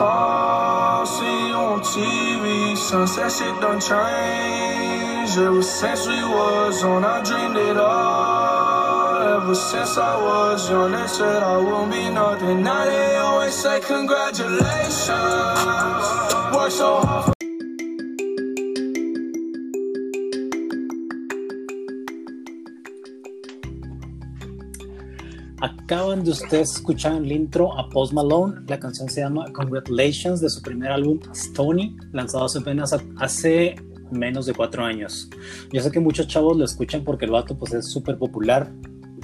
I'ma see you on TV. Sunset shit done changed. Ever since we was on, I dreamed it all. Ever since I was young, they said I won't be nothing. Now they always say congratulations. Work so hard. De ustedes escuchar el intro a Post Malone. La canción se llama Congratulations de su primer álbum Stony, lanzado hace apenas hace menos de cuatro años. Yo sé que muchos chavos lo escuchan porque el vato pues, es súper popular,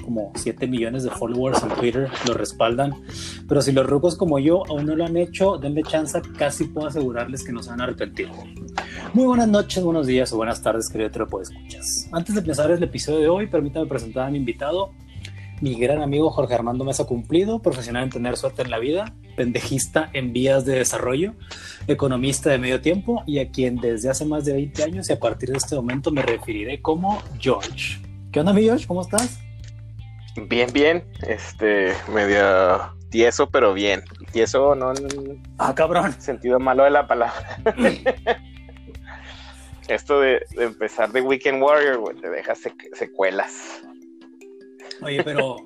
como 7 millones de followers en Twitter lo respaldan. Pero si los rucos como yo aún no lo han hecho, denle chance, casi puedo asegurarles que no se van a arrepentir. Muy buenas noches, buenos días o buenas tardes, querido Trepo Escuchas. Antes de empezar el episodio de hoy, permítame presentar a mi invitado, mi gran amigo Jorge Armando Mesa Cumplido, profesional en tener suerte en la vida, pendejista en vías de desarrollo, economista de medio tiempo y a quien desde hace más de 20 años y a partir de este momento me referiré como George. ¿Qué onda, mi George? ¿Cómo estás? Bien, bien. Este, medio tieso, pero bien. Tieso no en Ah, cabrón. sentido malo de la palabra. Esto de, de empezar de Weekend Warrior, güey, te deja sec- secuelas. Oye, pero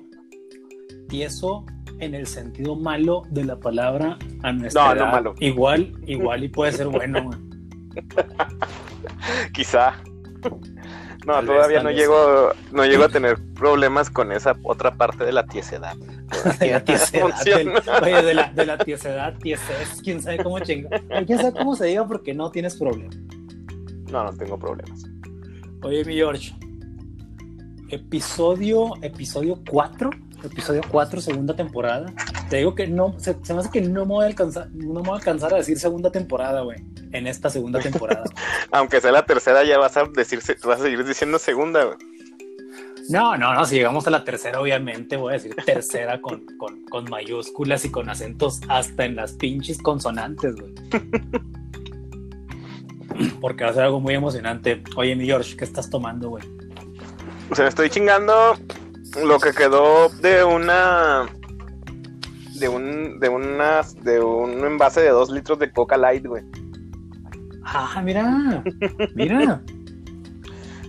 tieso en el sentido malo de la palabra a nuestra No, no malo. Igual, igual y puede ser bueno. Quizá. No, Tal todavía no llego, no llego a tener problemas con esa otra parte de la tiesedad. de la tiesedad. Del- oye, de la, de la tiesedad, tieses, quién sabe cómo chinga. Quién sabe cómo se diga porque no tienes problema. No, no tengo problemas. Oye, mi George. Episodio, episodio 4. Episodio 4, segunda temporada. Te digo que no, se, se me hace que no me voy a alcanzar, no me voy a alcanzar a decir segunda temporada, güey. En esta segunda temporada. Aunque sea la tercera, ya vas a decir, vas a seguir diciendo segunda, güey. No, no, no, si llegamos a la tercera, obviamente voy a decir tercera con, con, con mayúsculas y con acentos hasta en las pinches consonantes, güey. Porque va a ser algo muy emocionante. Oye, mi George, ¿qué estás tomando, güey? O sea, estoy chingando lo que quedó de una. De un, de una, de un envase de dos litros de Coca Light, güey. Ah, mira, mira.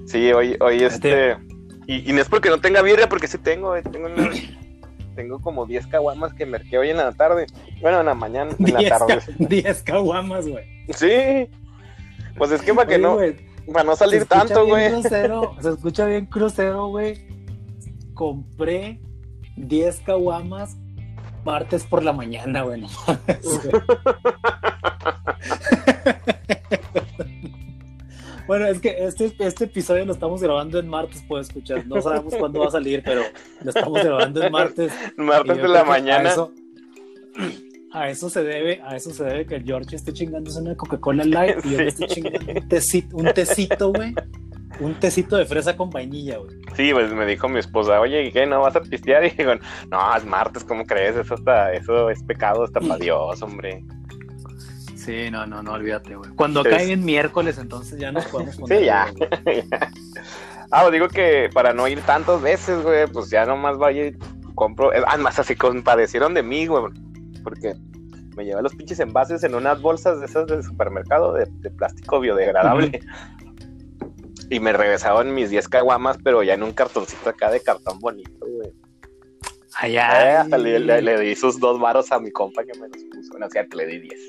Sí, hoy, hoy este. Y, y no es porque no tenga birria, porque sí tengo, güey. Tengo, una- tengo como 10 caguamas que merqué hoy en la tarde. Bueno, en la mañana, en la 10 tarde. ca- 10 caguamas, güey. Sí. Pues es que para que Oye, no, para no salir tanto, güey. Se escucha bien crucero, güey. Compré 10 caguamas martes por la mañana, güey. no. Bueno, es que este, este episodio lo estamos grabando en martes, puedes escuchar. No sabemos cuándo va a salir, pero lo estamos grabando en martes. Martes de la mañana. Eso, a eso se debe, a eso se debe que George esté chingándose una Coca-Cola Light y yo me Sí. estoy chingando un tecito, un tecito, güey. Un tecito de fresa con vainilla, güey. Sí, pues me dijo mi esposa, oye, ¿y qué? ¿No vas a pistear? Y digo, no, es martes, ¿cómo crees? Eso, está, eso es pecado hasta para Dios, hombre. Sí, no, no, no, olvídate, güey. Cuando Sí. cae en miércoles, entonces ya nos podemos poner. Sí, ya. ah, pues digo que para no ir tantas veces, güey, pues ya nomás vaya y compro. Además, así compadecieron de mí, güey, porque me llevé los pinches envases en unas bolsas de esas del supermercado de, de plástico biodegradable. Y me regresaron mis 10 caguamas, pero ya en un cartoncito acá de cartón bonito, güey. Ay, Eh, hasta le, le- le di sus dos varos a mi compa que me los puso. Bueno, o sea, que le di 10.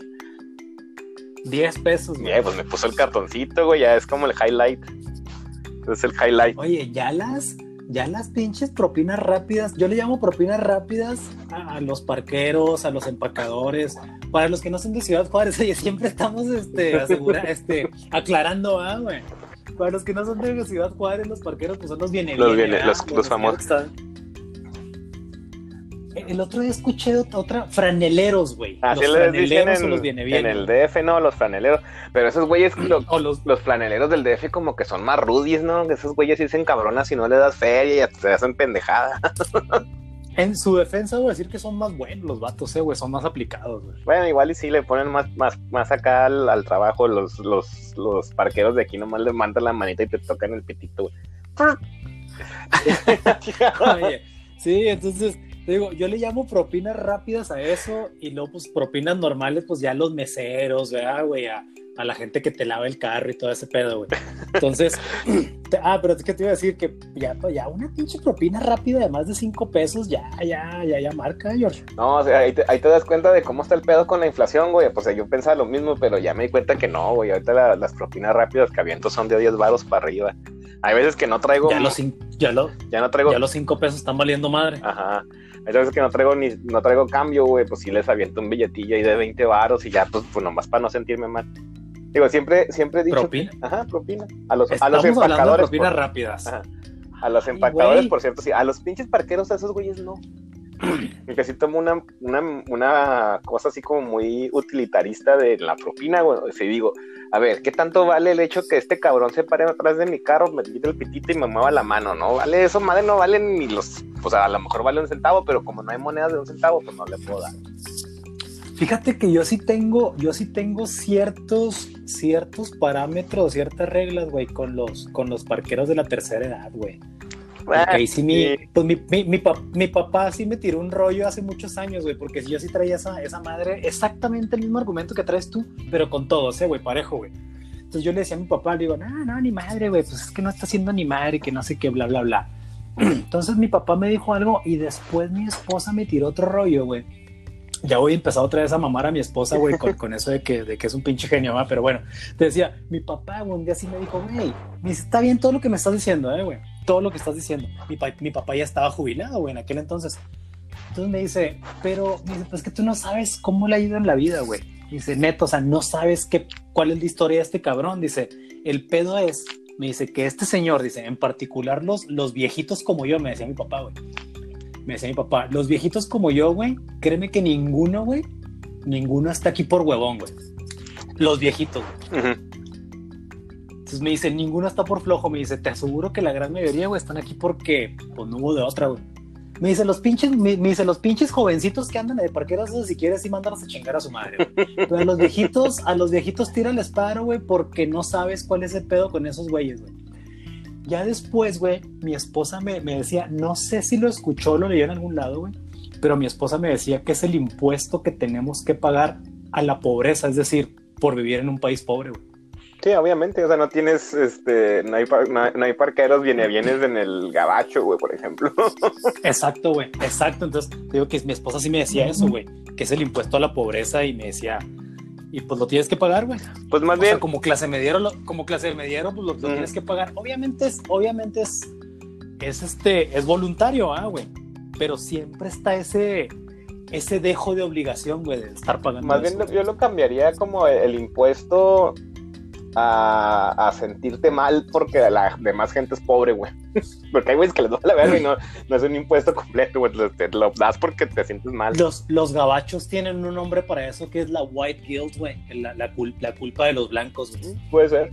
10 pesos, güey. Bien, pues me puso el cartoncito, güey, ya es como el highlight. Es el highlight. Oye, ya las, ya las pinches propinas rápidas, yo le llamo propinas rápidas a, a los parqueros, a los empacadores, para los que no son de Ciudad Juárez, oye, siempre estamos este, asegura, este, aclarando, ah, güey. Para los que no son de Ciudad Juárez, los parqueros pues son los viene Los los- los famosos. El otro día escuché ot- otra, franeleros, güey. Así los les dicen franeleros en, los viene en viene. el DF, ¿no? Los franeleros. Pero esos güeyes, lo- los, los flaneleros del DF como que son más rudis, ¿no? Esos güeyes sí se encabronan si no le das feria y te hacen pendejada. en su defensa voy a decir que son más buenos los vatos, eh, güey, son más aplicados, güey. Bueno, igual y sí le ponen más, más, más acá al, al trabajo. Los, los, los parqueros de aquí nomás le mandan la manita y te tocan el pitito, güey. Oye, sí, entonces, Te digo, yo le llamo propinas rápidas a eso y luego, pues, propinas normales, pues ya los meseros, ¿verdad, güey? A, a la gente que te lava el carro y todo ese pedo, güey. Entonces, te- ah, pero es que te iba a decir que ya, ya una pinche propina rápida de más de cinco pesos, ya, ya, ya, ya marca, George. No, o sea, ahí te, ahí te das cuenta de cómo está el pedo con la inflación, güey. Pues yo pensaba lo mismo, pero ya me di cuenta que no, güey. Ahorita la- las propinas rápidas que aviento son de 10 varos para arriba. Hay veces que no traigo, Ya los, ya, lo- ya no traigo, ya los cinco pesos están valiendo madre. ajá. Hay veces que no traigo ni, no traigo cambio, güey. Pues sí les aviento un billetillo ahí de 20 varos y ya, pues, pues nomás para no sentirme mal. Digo, siempre, siempre he dicho. ¿Propina? Ajá, propina. A los, a los de empacadores. propinas por- rápidas. Ajá. A los Ay, empacadores, güey. por cierto, sí. A los pinches parqueros, a esos güeyes no. Porque sí tomo una, una, una cosa así como muy utilitarista de la propina, güey. O sea, digo, a ver, ¿qué tanto vale el hecho que este cabrón se pare atrás de mi carro, me quite el pitito y me mueva la mano? No vale eso, madre, no vale ni los. O sea, a lo mejor vale un centavo, pero como no hay monedas de un centavo, pues no le puedo dar. Fíjate que yo sí tengo, yo sí tengo ciertos, ciertos parámetros, ciertas reglas, güey, con los, con los parqueros de la tercera edad, güey. Porque ahí sí mi, pues mi, mi, mi, mi papá sí me tiró un rollo hace muchos años, güey, porque yo sí traía esa, esa madre, exactamente el mismo argumento que traes tú, pero con todos, eh, güey, parejo, güey. Entonces yo le decía a mi papá, le digo, no, no, ni madre, güey, pues es que no está haciendo ni madre, que no sé qué, bla, bla, bla. Entonces mi papá me dijo algo y después mi esposa me tiró otro rollo, güey. Ya voy a empezar otra vez a mamar a mi esposa, güey, con, con eso de que, de que es un pinche genio, ¿va? pero bueno, te decía, mi papá, un día sí me dijo, güey, me dice, está bien todo lo que me estás diciendo, eh, güey, todo lo que estás diciendo. Mi, pa- mi papá ya estaba jubilado, güey, en aquel entonces. Entonces me dice, pero, me dice, pues que tú no sabes cómo le ha ido en la vida, güey. Dice, neto, o sea, no sabes qué, cuál es la historia de este cabrón. Dice, el pedo es, me dice, que este señor, dice, en particular los, los viejitos como yo, me decía mi papá, güey. Me decía mi papá, los viejitos como yo, güey, créeme que ninguno, güey, ninguno está aquí por huevón, güey. Los viejitos, güey. Ujú. Entonces me dice, ninguno está por flojo. Me dice, te aseguro que la gran mayoría, güey, están aquí porque pues no hubo de otra, güey. Me dice, los pinches, me, dice, los pinches jovencitos que andan de parqueros, esos, si quieres, sí mándalos a chingar a su madre. güey. Pero a los viejitos, a los viejitos tira el paro, güey, porque no sabes cuál es el pedo con esos güeyes, güey. Ya después, güey, mi esposa me, decía, no sé si lo escuchó lo leyó en algún lado, güey, pero mi esposa me decía que es el impuesto que tenemos que pagar a la pobreza, es decir, por vivir en un país pobre, güey. Sí, obviamente, o sea, no tienes, este, no hay, par- no hay, no hay parqueros viene bienes en el gabacho, güey, por ejemplo. Exacto, güey, exacto. Entonces, digo que mi esposa sí me decía eso, güey, que es el impuesto a la pobreza y me decía, y pues lo tienes que pagar, güey. Pues más O sea, bien, como clase mediero, lo- como clase mediero, pues lo, lo Mm. tienes que pagar. Obviamente es, obviamente es, es este, es voluntario, ah, güey. Pero siempre está ese, ese dejo de obligación, güey, de estar pagando. más eso, bien güey. yo lo cambiaría como el, el impuesto a, a sentirte mal porque la demás gente es pobre, güey. Porque hay güeyes que les da la verga y no, no es un impuesto completo, güey. Te, te lo das porque te sientes mal. Los, los gabachos tienen un nombre para eso que es la white guilt, güey, la, la, cul- la culpa de los blancos, güey. Puede ser.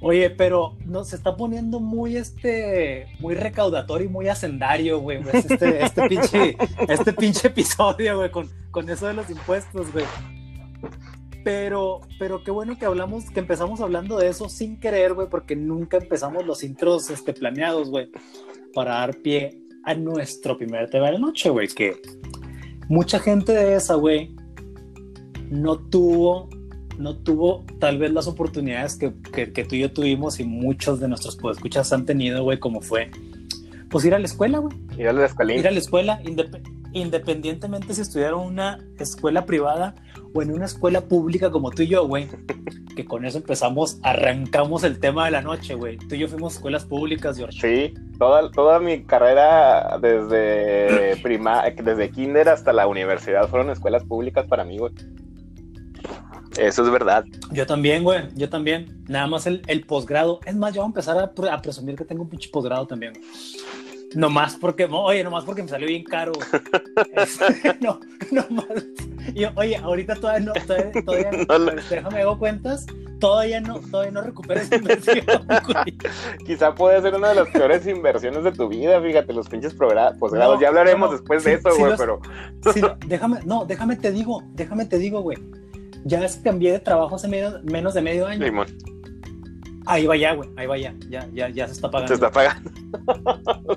Oye, pero no se está poniendo muy este, muy recaudatorio y muy hacendario, güey. pues, Este, este pinche, este pinche episodio, güey, con, con eso de los impuestos, güey. Pero, pero qué bueno que hablamos, que empezamos hablando de eso sin querer, güey, porque nunca empezamos los intros este, planeados, güey, para dar pie a nuestro primer tema de la noche, güey, que mucha gente de esa, güey, no tuvo no tuvo tal vez las oportunidades que, que, que tú y yo tuvimos y muchos de nuestros podescuchas han tenido, güey, como fue, pues ir a la escuela, güey. Ir a la escuelín. Ir a la escuela, indep- independientemente si estudiaron en una escuela privada o en una escuela pública como tú y yo, güey. Que con eso empezamos, arrancamos el tema de la noche, güey. Tú y yo fuimos a escuelas públicas, George. Sí, toda, toda mi carrera desde prima, desde kinder hasta la universidad fueron escuelas públicas para mí, güey. Eso es verdad. Yo también, güey, yo también. Nada más el, el posgrado. Es más, yo voy a empezar a, a presumir que tengo un pinche posgrado también. güey. Nomás porque, no, oye, nomás porque me salió bien caro. güey. Este, no, nomás. Yo, oye, ahorita todavía no, todavía, todavía no, No lo- este, déjame hago cuentas, todavía no, todavía no recupero esa inversión. Quizá puede ser una de las peores inversiones de tu vida, fíjate, los pinches posgrados. No, ya hablaremos después de eso, güey, pero Sí, no, déjame, no, déjame te digo, déjame te digo, güey. Ya es que cambié de trabajo hace medio- menos de medio año. Simón, Ahí va ya, güey, ahí va ya, ya, ya, ya se está pagando. Se está pagando.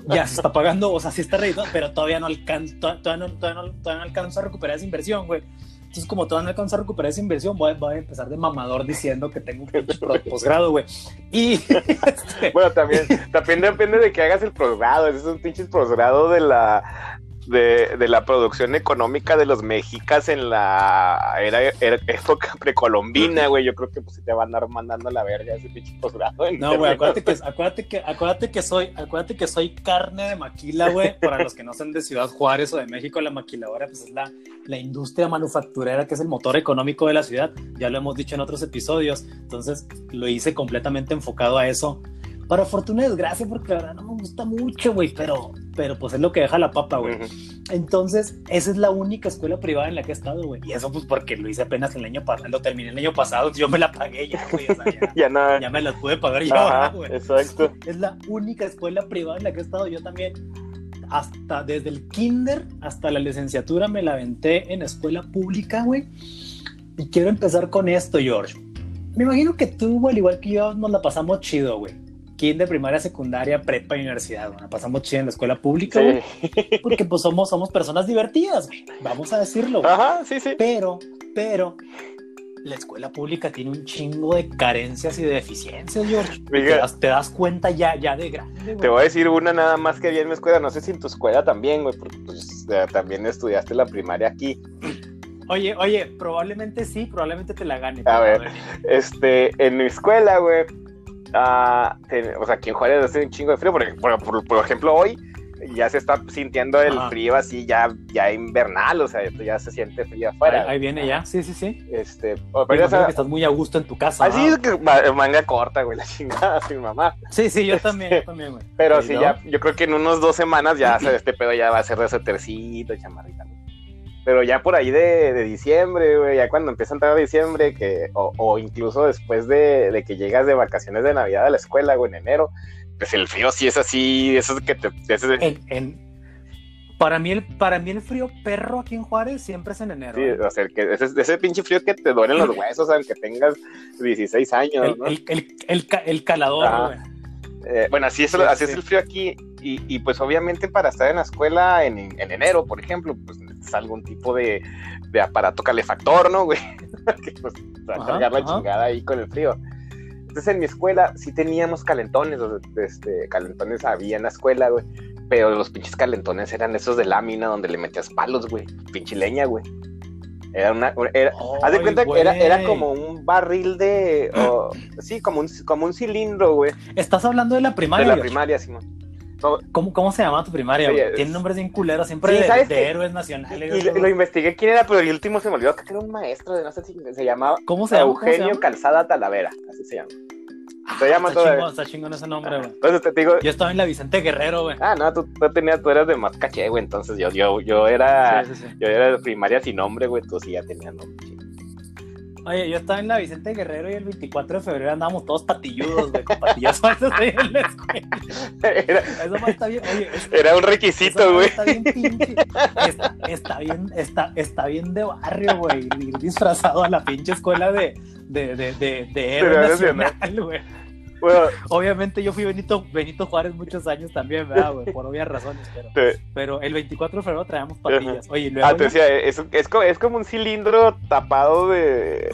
Ya se está pagando, o sea, sí está reeditado, pero todavía no alcanza, todavía no, todavía no, todavía no a recuperar esa inversión, güey. Entonces, como todavía no alcanza a recuperar esa inversión, voy, a- voy a empezar de mamador diciendo que tengo un posgrado, güey. Y este, Bueno, también, también depende de que hagas el posgrado. Ese es un pinche posgrado de la de, de la producción económica de los mexicas en la era, era- época precolombina, güey. Yo creo que pues te va a andar mandando la verga ese pinche posgrado. No, güey, acuérdate que, acuérdate que, acuérdate que soy, acuérdate que soy carne de maquila, güey. Para los que no son de Ciudad Juárez o de México, la maquiladora, pues es la, la industria manufacturera que es el motor económico de la ciudad. Ya lo hemos dicho en otros episodios. Entonces, lo hice completamente enfocado a eso. Para fortuna y desgracia, porque la verdad no me gusta mucho, güey, pero, pero pues es lo que deja la papa, güey. Ujú. Entonces, esa es la única escuela privada en la que he estado, güey. Y eso, pues, porque lo hice apenas el año pasado, lo terminé el año pasado, yo me la pagué ya, güey. O sea, ya, Ya nada. ya me las pude pagar yo, güey. exacto. Es la única escuela privada en la que he estado yo también. Hasta desde el kinder hasta la licenciatura me la aventé en escuela pública, güey. Y quiero empezar con esto, George. Me imagino que tú, al igual que yo, nos la pasamos chido, güey. Kinder, primaria, secundaria, prepa y universidad. La pasamos chido en la escuela pública, güey. Sí. Porque pues somos, somos personas divertidas, güey. Vamos a decirlo, güey. Ajá, sí, sí. Pero, pero, la escuela pública tiene un chingo de carencias y de deficiencias, George. Te das, te das cuenta ya, ya de grande, güey. Te voy a decir una nada más que había en mi escuela. No sé si en tu escuela también, güey, porque pues también estudiaste la primaria aquí. Oye, oye, probablemente sí, probablemente te la gane. A ver. Este, en mi escuela, güey, ah, ten- o sea, aquí en Juárez hace un chingo de frío, porque, por, por- por ejemplo, hoy ya se está sintiendo el Ajá. frío así, ya, ya invernal, o sea, ya se siente frío afuera. ahí viene ya, sí, sí, sí. Este, pero imagino sa- que estás muy a gusto en tu casa. así ¿no? es que ma- manga corta, güey, la chingada, mi mamá. Sí, sí, yo también, yo también, güey. Pero Sí, ya, yo creo que en unos dos semanas ya este pedo ya va a ser de suétercito, chamarrita. ¿no? Pero ya por ahí de, de diciembre, güey, ya cuando empieza a entrar diciembre, que, o, o incluso después de, de que llegas de vacaciones de Navidad a la escuela, güey, en enero, pues el frío sí es así, eso es que te... ese- En, en- para, mí el, para mí el frío perro aquí en Juárez siempre es en enero. sí, ¿eh? o sea, que, ese, ese pinche frío que te duelen los huesos, aunque tengas 16 años, el, ¿no? el, el, el, ca- el calador, güey. Eh, bueno, así es, Sí, así sí. es el frío aquí. Y, y, pues obviamente para estar en la escuela en, en enero, por ejemplo, pues algún tipo de, de aparato calefactor, ¿no, güey? que pues te va a cargar la chingada ahí con el frío. Entonces en mi escuela sí teníamos calentones, este, calentones había en la escuela, güey. Pero los pinches calentones eran esos de lámina donde le metías palos, güey. Pinche leña, güey. Era una. Era, haz de cuenta que era, era como un barril de. o- sí, como un, como un cilindro, güey. Estás hablando de la De primaria. la George? primaria, Simón. ¿Cómo, ¿Cómo se llama tu primaria? Tiene nombres bien culeros, siempre Sí, de, héroes Y, nacionales. lo, güey. lo investigué quién era, pero el último se me olvidó que era un maestro de no sé si se llamaba ¿Cómo se llama? ¿Cómo se Eugenio llama? Calzada Talavera, así se llama. Ah, se llama está todavía. chingón, está chingón ese nombre, güey. Entonces te digo, Yo estaba en la Vicente Guerrero, güey. ah, no, tú, tú tenías, tú eras de más caché, güey, entonces yo, yo, yo era, Sí, sí, sí. yo era de primaria sin nombre, güey, tú sí ya tenías nombre. Oye, yo estaba en la Vicente Guerrero y el 24 de febrero andábamos todos patilludos, güey, con patillas falsas ahí en la escuela. Era, Eso está bien, oye, era un requisito, güey. está bien pinche. Está, está bien, está, está bien de barrio, güey, ir disfrazado a la pinche escuela de, de, de, de, de héroe nacional, güey. Bueno, Obviamente yo fui Benito, Benito Juárez muchos años también, ¿verdad, güey? Por obvias razones, pero, te- pero el 24 de febrero traíamos patillas. Oye, y luego ah, te decía, es, es, es como un cilindro tapado de,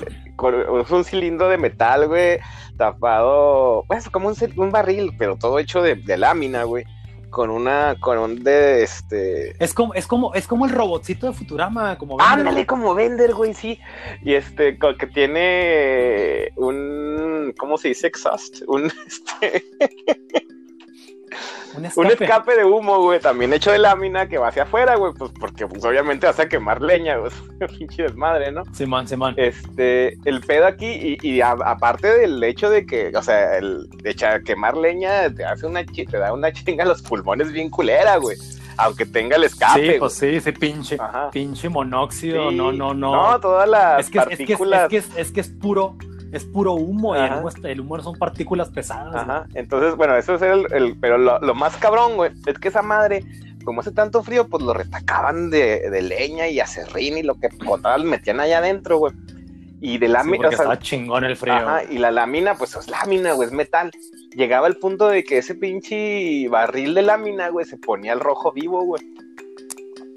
es un cilindro de metal, güey, tapado, pues como un, un barril, pero todo hecho de, de lámina, güey, con una, con un de, este, es como, es como, es como el robotcito de Futurama, como Bender, Ándale güey. como Bender, güey, sí. Y este, que tiene un, ¿cómo se dice? Exhaust. Un, este, un un escape. de humo, güey, también hecho de lámina que va hacia afuera, güey, pues porque pues, obviamente vas a quemar leña, güey. Pinche desmadre, ¿no? Simón, Simón. Este, el pedo aquí, y, y a- aparte del hecho de que, o sea, el de echar, quemar leña te hace una te da una chinga a los pulmones bien culera, güey. Aunque tenga el escape. sí, pues sí, sí, pinche. Ajá. pinche monóxido, Sí. no, no, no. No, todas las es que es, es que es, partículas. es que es, es que es puro, es puro humo, y el Ajá. humo, es- el humo son partículas pesadas. güey. Ajá, entonces, bueno, eso es el, el- pero lo, lo más cabrón, güey, es que esa madre, como hace tanto frío, pues lo retacaban de, de leña y acerrín y lo que encontraban metían allá adentro, güey. Y de Sí, lámina, porque o sea, estaba chingón el frío. Ajá, y la lámina, pues es lámina, güey, es metal. Llegaba el punto de que ese pinche barril de lámina, güey, se ponía al rojo vivo, güey.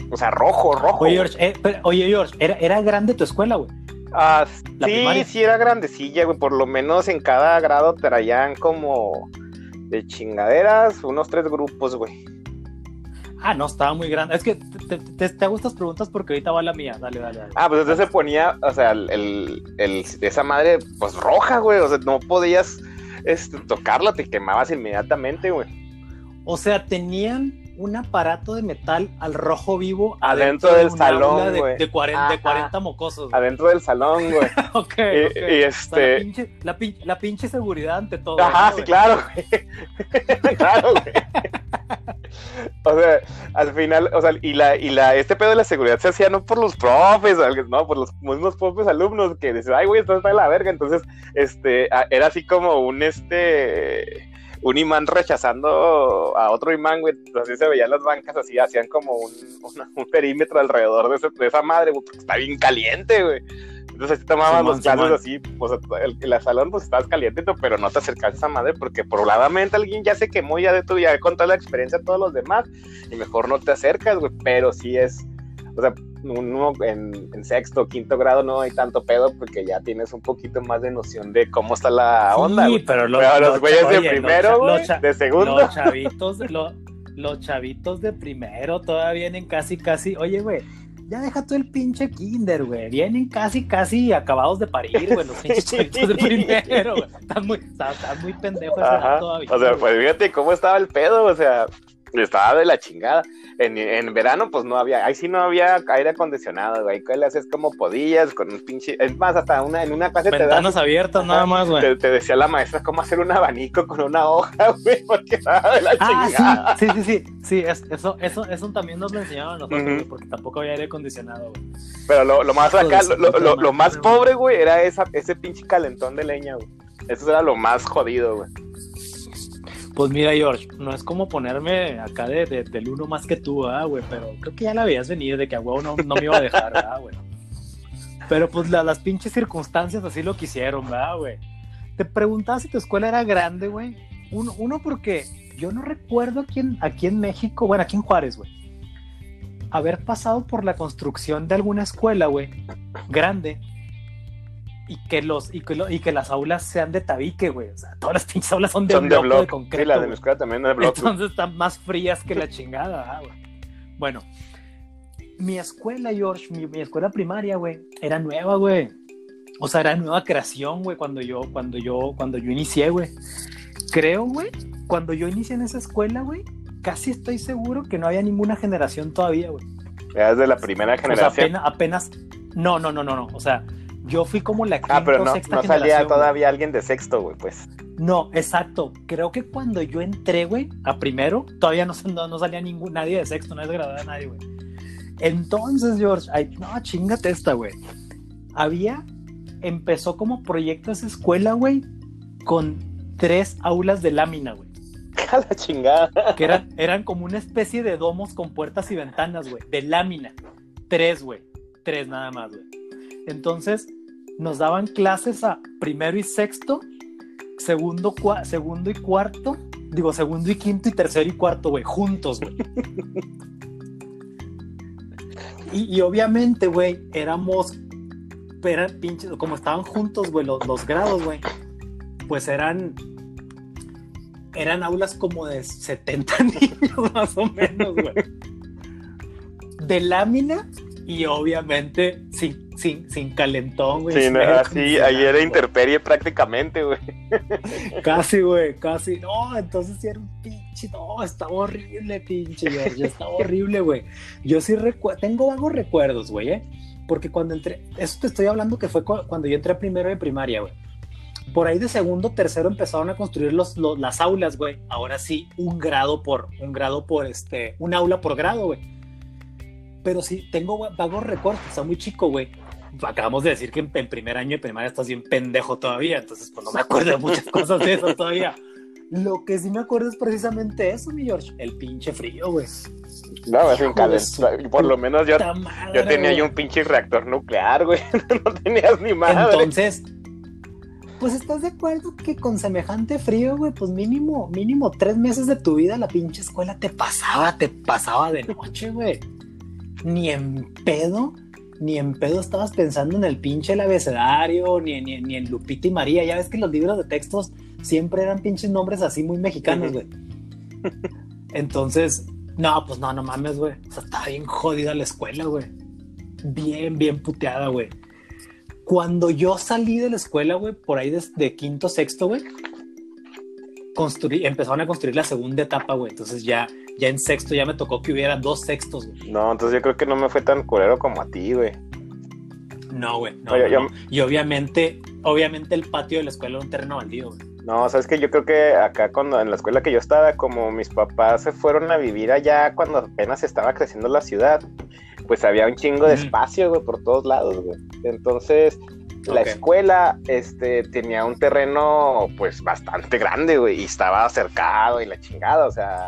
O sea, rojo, rojo. Oye. George, eh, pero- oye, George, ¿era, era grande tu escuela, güey. Ah, la sí, primaria. sí era grandecilla, güey. Por lo menos en cada grado traían como de chingaderas, unos tres grupos, güey. Ah, no, estaba muy grande. Es que te, te, hago estas preguntas porque ahorita va la mía. Dale, dale, dale. Ah, pues entonces se ponía, o sea, el, el- el- esa madre, pues roja, güey. O sea, no podías este, tocarla, te quemabas inmediatamente, güey. O sea, tenían un aparato de metal al rojo vivo Adentro del de salón, de, güey. de 40, de Ajá. 40 mocosos. güey. Adentro del salón, güey. Ok, Y- ok. y O sea, este- la, pinche, la, pin- la pinche seguridad ante todo. Ajá, ¿no, sí, claro, güey. claro, güey. O sea, al final, o sea, y la, y la, este pedo de la seguridad se hacía no por los profes, no, por los mismos propios alumnos que decían, ay, güey, esto está de la verga. Entonces, este, a- era así como un, este, un imán rechazando a otro imán, güey. Así se veían las bancas, así hacían como un, una- un perímetro alrededor de, ese- de esa madre, güey, porque está bien caliente, güey. Entonces así tomaban Simón, los Simón. así, pues el, el salón pues estabas caliente, pero no te acercas a esa madre porque probablemente alguien ya se quemó ya de tu, ya contó la experiencia a todos los demás y mejor no te acercas, güey, pero sí es, o sea, uno en, en sexto, quinto grado no hay tanto pedo porque ya tienes un poquito más de noción de cómo está la onda, Sí, pero los, Pero los los- güeyes de oye, primero, los de segundo. Los chavitos, lo- los chavitos de primero todavía vienen casi, casi. Oye, güey, ya deja tú el pinche kinder, güey. Vienen casi, casi acabados de parir, güey, los pinches chavitos de primero, güey. Están muy, están, están muy pendejos todavía. O sea, pues fíjate cómo estaba el pedo, o sea, estaba de la chingada. En, en verano, pues no había, ahí sí no había aire acondicionado, güey. ¿Qué le haces como podías con un pinche. Es más, hasta una, en una clase te, Ventanas da- abiertas nada más, güey. te, te decía la maestra cómo hacer un abanico con una hoja, güey, porque estaba de la chingada. Ah, sí, sí, sí, sí, sí, es- eso, eso, eso también nos lo enseñaban nosotros, güey, porque tampoco había aire acondicionado, güey. Pero lo, lo más acá, lo, lo- lo- lo más pobre, güey, era esa, ese pinche calentón de leña, güey. Eso era lo más jodido, güey. Pues mira, George, no es como ponerme acá de, de- del uno más que tú, güey, pero creo que ya la veías venir de que a huevo no, no me iba a dejar, güey. Pero pues la- las pinches circunstancias así lo quisieron, ¿verdad, güey? Te preguntaba si tu escuela era grande, güey. Uno, uno porque yo no recuerdo aquí en, aquí en México, bueno, aquí en Juárez, güey, haber pasado por la construcción de alguna escuela, güey, grande, y que los y que, lo- y que las aulas sean de tabique, güey. O sea, todas las pinches aulas son de Son de bloque de concreto. Sí, la de mi escuela también es de bloque. Entonces están más frías que la chingada, ah, güey. Bueno, mi escuela, George, mi, mi escuela primaria, güey, era nueva, güey. O sea, era nueva creación, güey, cuando yo, cuando yo, cuando yo inicié, güey. Creo, güey, cuando yo inicié en esa escuela, güey, casi estoy seguro que no había ninguna generación todavía, güey. Era de la primera O sea, generación. apenas, apenas, no, no, no, no, no. O sea, yo fui como la quinta ah, pero no, sexta no salía generación, güey. todavía alguien de sexto, güey, pues. No, exacto. Creo que cuando yo entré, güey, a primero, todavía no, no, no salía ningún, nadie de sexto, no es graduada nadie, güey. Entonces, George, ay, no, chingate esta, güey. Había, empezó como proyecto esa escuela, güey, con tres aulas de lámina, güey. A la chingada. Que eran, eran como una especie de domos con puertas y ventanas, güey, de lámina. Tres, güey. Tres nada más, güey. Entonces, nos daban clases a primero y sexto, segundo, cua- segundo y cuarto, digo, segundo y quinto y tercero y cuarto, güey, juntos, güey. Y, y obviamente, güey, éramos, eran pinches, como estaban juntos, güey, los, los grados, güey, pues eran, eran aulas como de 70 niños, más o menos, güey. De lámina y obviamente sin, sin, sin calentón, güey. Sí, sin no, así, ahí era interperie prácticamente, güey. Casi, güey, casi. No, entonces sí era un pinche. No, estaba horrible, pinche George. Estaba horrible, güey. Yo sí recuerdo. Tengo vagos recuerdos, güey, ¿eh? Porque cuando entré. Eso te estoy hablando que fue cu- cuando yo entré a primero de primaria, güey. Por ahí de segundo, tercero empezaron a construir los, los- las aulas, güey. Ahora sí, un grado por, un grado por este, un aula por grado, güey. Pero sí, tengo vagos recuerdos, está muy chico, güey. Acabamos de decir que en, en primer año de primaria estás bien pendejo todavía, entonces pues no me acuerdo de muchas cosas de eso todavía. Lo que sí me acuerdo es precisamente eso, mi George. El pinche frío, güey. No, es Hijo un calent- de su Por lo menos yo, madre, yo tenía ahí un pinche reactor nuclear, güey. no tenías ni madre. Entonces, pues estás de acuerdo que con semejante frío, güey, pues mínimo, mínimo tres meses de tu vida la pinche escuela te pasaba, te pasaba de noche, güey. Ni en pedo, ni en pedo estabas pensando en el pinche el abecedario, ni, ni, ni en Lupita y María. Ya ves que los libros de textos siempre eran pinches nombres así muy mexicanos, güey. Entonces, no, pues no, no mames, güey. O sea, estaba bien jodida la escuela, güey. Bien, bien puteada, güey. Cuando yo salí de la escuela, güey, por ahí desde quinto, sexto, güey, construí, empezaron a construir la segunda etapa, güey. Entonces ya, ya en sexto ya me tocó que hubiera dos sextos, güey. No, entonces yo creo que no me fue tan culero como a ti, güey. No, güey. No, Oye, no, yo- no. Y obviamente, obviamente el patio de la escuela era un terreno baldío, güey. No, sabes que yo creo que acá cuando en la escuela que yo estaba, como mis papás se fueron a vivir allá cuando apenas estaba creciendo la ciudad, pues había un chingo de espacio, güey, por todos lados, güey. Entonces, la escuela, este, tenía un terreno, pues, bastante grande, güey, y estaba cercado y la chingada, o sea,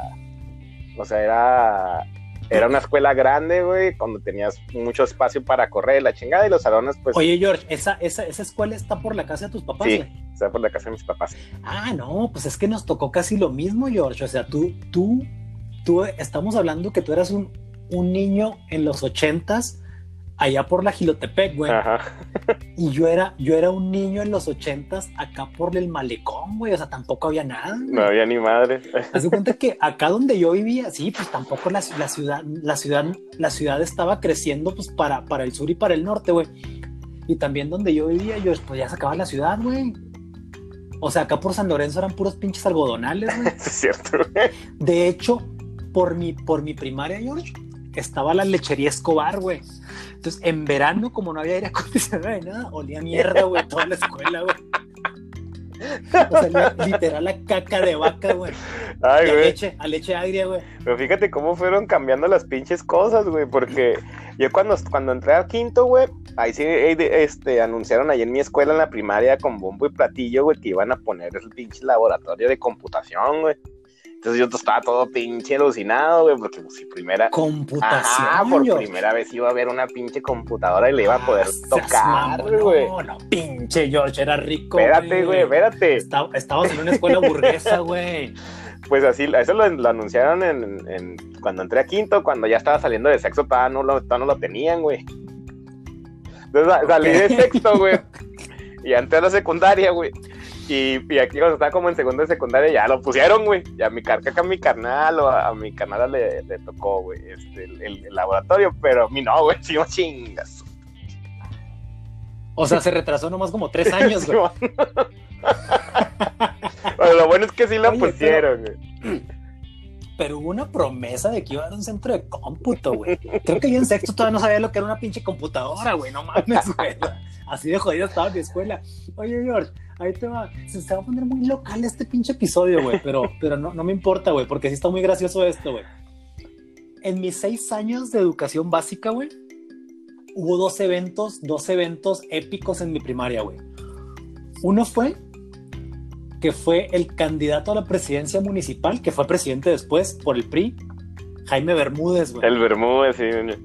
o sea, era, era una escuela grande, güey, cuando tenías mucho espacio para correr, la chingada, y los salones, pues, Oye, George, ¿esa, esa, esa escuela está por la casa de tus papás, Sí. güey? sea, por la casa de mis papás. Ah, no, pues es que nos tocó casi lo mismo, George. O sea, tú, tú, tú, estamos hablando que tú eras un, un niño en los ochentas, allá por la Gilotepec, güey. Ajá. Y yo era, yo era un niño en los ochentas, acá por el malecón, güey. O sea, tampoco había nada. güey. No había ni madre. Haz de cuenta que acá donde yo vivía, sí, pues tampoco la, la ciudad, la ciudad, la ciudad estaba creciendo pues para, para el sur y para el norte, güey. Y también donde yo vivía, yo pues ya se acababa la ciudad, güey. O sea, acá por San Lorenzo eran puros pinches algodonales, güey. es cierto, güey. De hecho, por mi, por mi primaria, George, estaba la lechería Escobar, güey. Entonces, en verano, como no había aire acondicionado ni nada, olía mierda, güey, toda la escuela, güey. O sea, li- literal la caca de vaca, güey. Ay, Y a güey. leche, a leche agria, güey. Pero fíjate cómo fueron cambiando las pinches cosas, güey, porque yo cuando, cuando entré al quinto, güey, ahí sí eh, de- este, anunciaron ahí en mi escuela en la primaria con bombo y platillo, güey, que iban a poner el pinche laboratorio de computación, güey. Entonces yo estaba todo pinche alucinado, güey, porque pues, si primera... Computación, Ajá, por primera vez iba a ver una pinche computadora y le iba a poder Ah, tocar, güey. No, no, pinche George, era rico. Espérate, güey, espérate. Estaba- estabas en una escuela burguesa, güey. Pues así, eso lo, lo anunciaron en, en- cuando entré a quinto, cuando ya estaba saliendo de sexo, todavía no lo, todavía no lo tenían, güey. Entonces sa- salí de sexto, güey. Y entré a la secundaria, güey. Y, y aquí cuando estaba como en segundo de secundaria ya lo pusieron, güey. Y a mi, car acá a mi carnal o a, a mi canal le, le tocó, güey, este, el, el- el laboratorio, pero a mí no, güey, sí, chingas. O sea, se retrasó nomás como tres años, güey. Lo bueno es que sí lo Oye, pero- pusieron, güey. Pero hubo una promesa de que iba a haber un centro de cómputo, güey. Creo que yo en sexto todavía no sabía lo que era una pinche computadora, güey. No mames, güey. Así de jodido estaba mi escuela. Oye, George, ahí te va. Se, se va a poner muy local este pinche episodio, güey. Pero, pero no, no me importa, güey, porque sí está muy gracioso esto, güey. En mis seis años de educación básica, güey, hubo dos eventos, dos eventos épicos en mi primaria, güey. Uno fue que fue el candidato a la presidencia municipal, que fue presidente después por el PRI, Jaime Bermúdez, güey. El Bermúdez, sí, güey.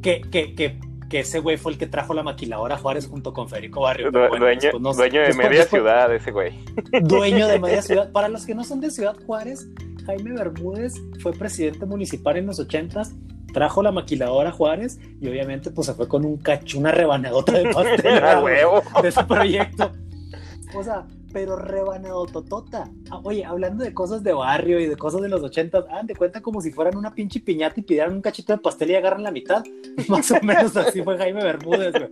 Que, que, que, que ese güey fue el que trajo la maquiladora a Juárez junto con Federico Barrio. Du- Pero bueno, dueño, dueño de media ciudad, ese güey. Dueño de media ciudad. Para los que no son de Ciudad Juárez, Jaime Bermúdez fue presidente municipal en los ochentas, trajo la maquiladora a Juárez y obviamente pues se fue con un cacho, una rebanadota de pastel güey, huevo. de ese proyecto. O sea, pero rebanado totota. Ah, Oye, hablando de cosas de barrio y de cosas de los ochentas, hagan de cuenta como si fueran una pinche piñata y pidieran un cachito de pastel y agarran la mitad. Más o menos así fue Jaime Bermúdez, güey.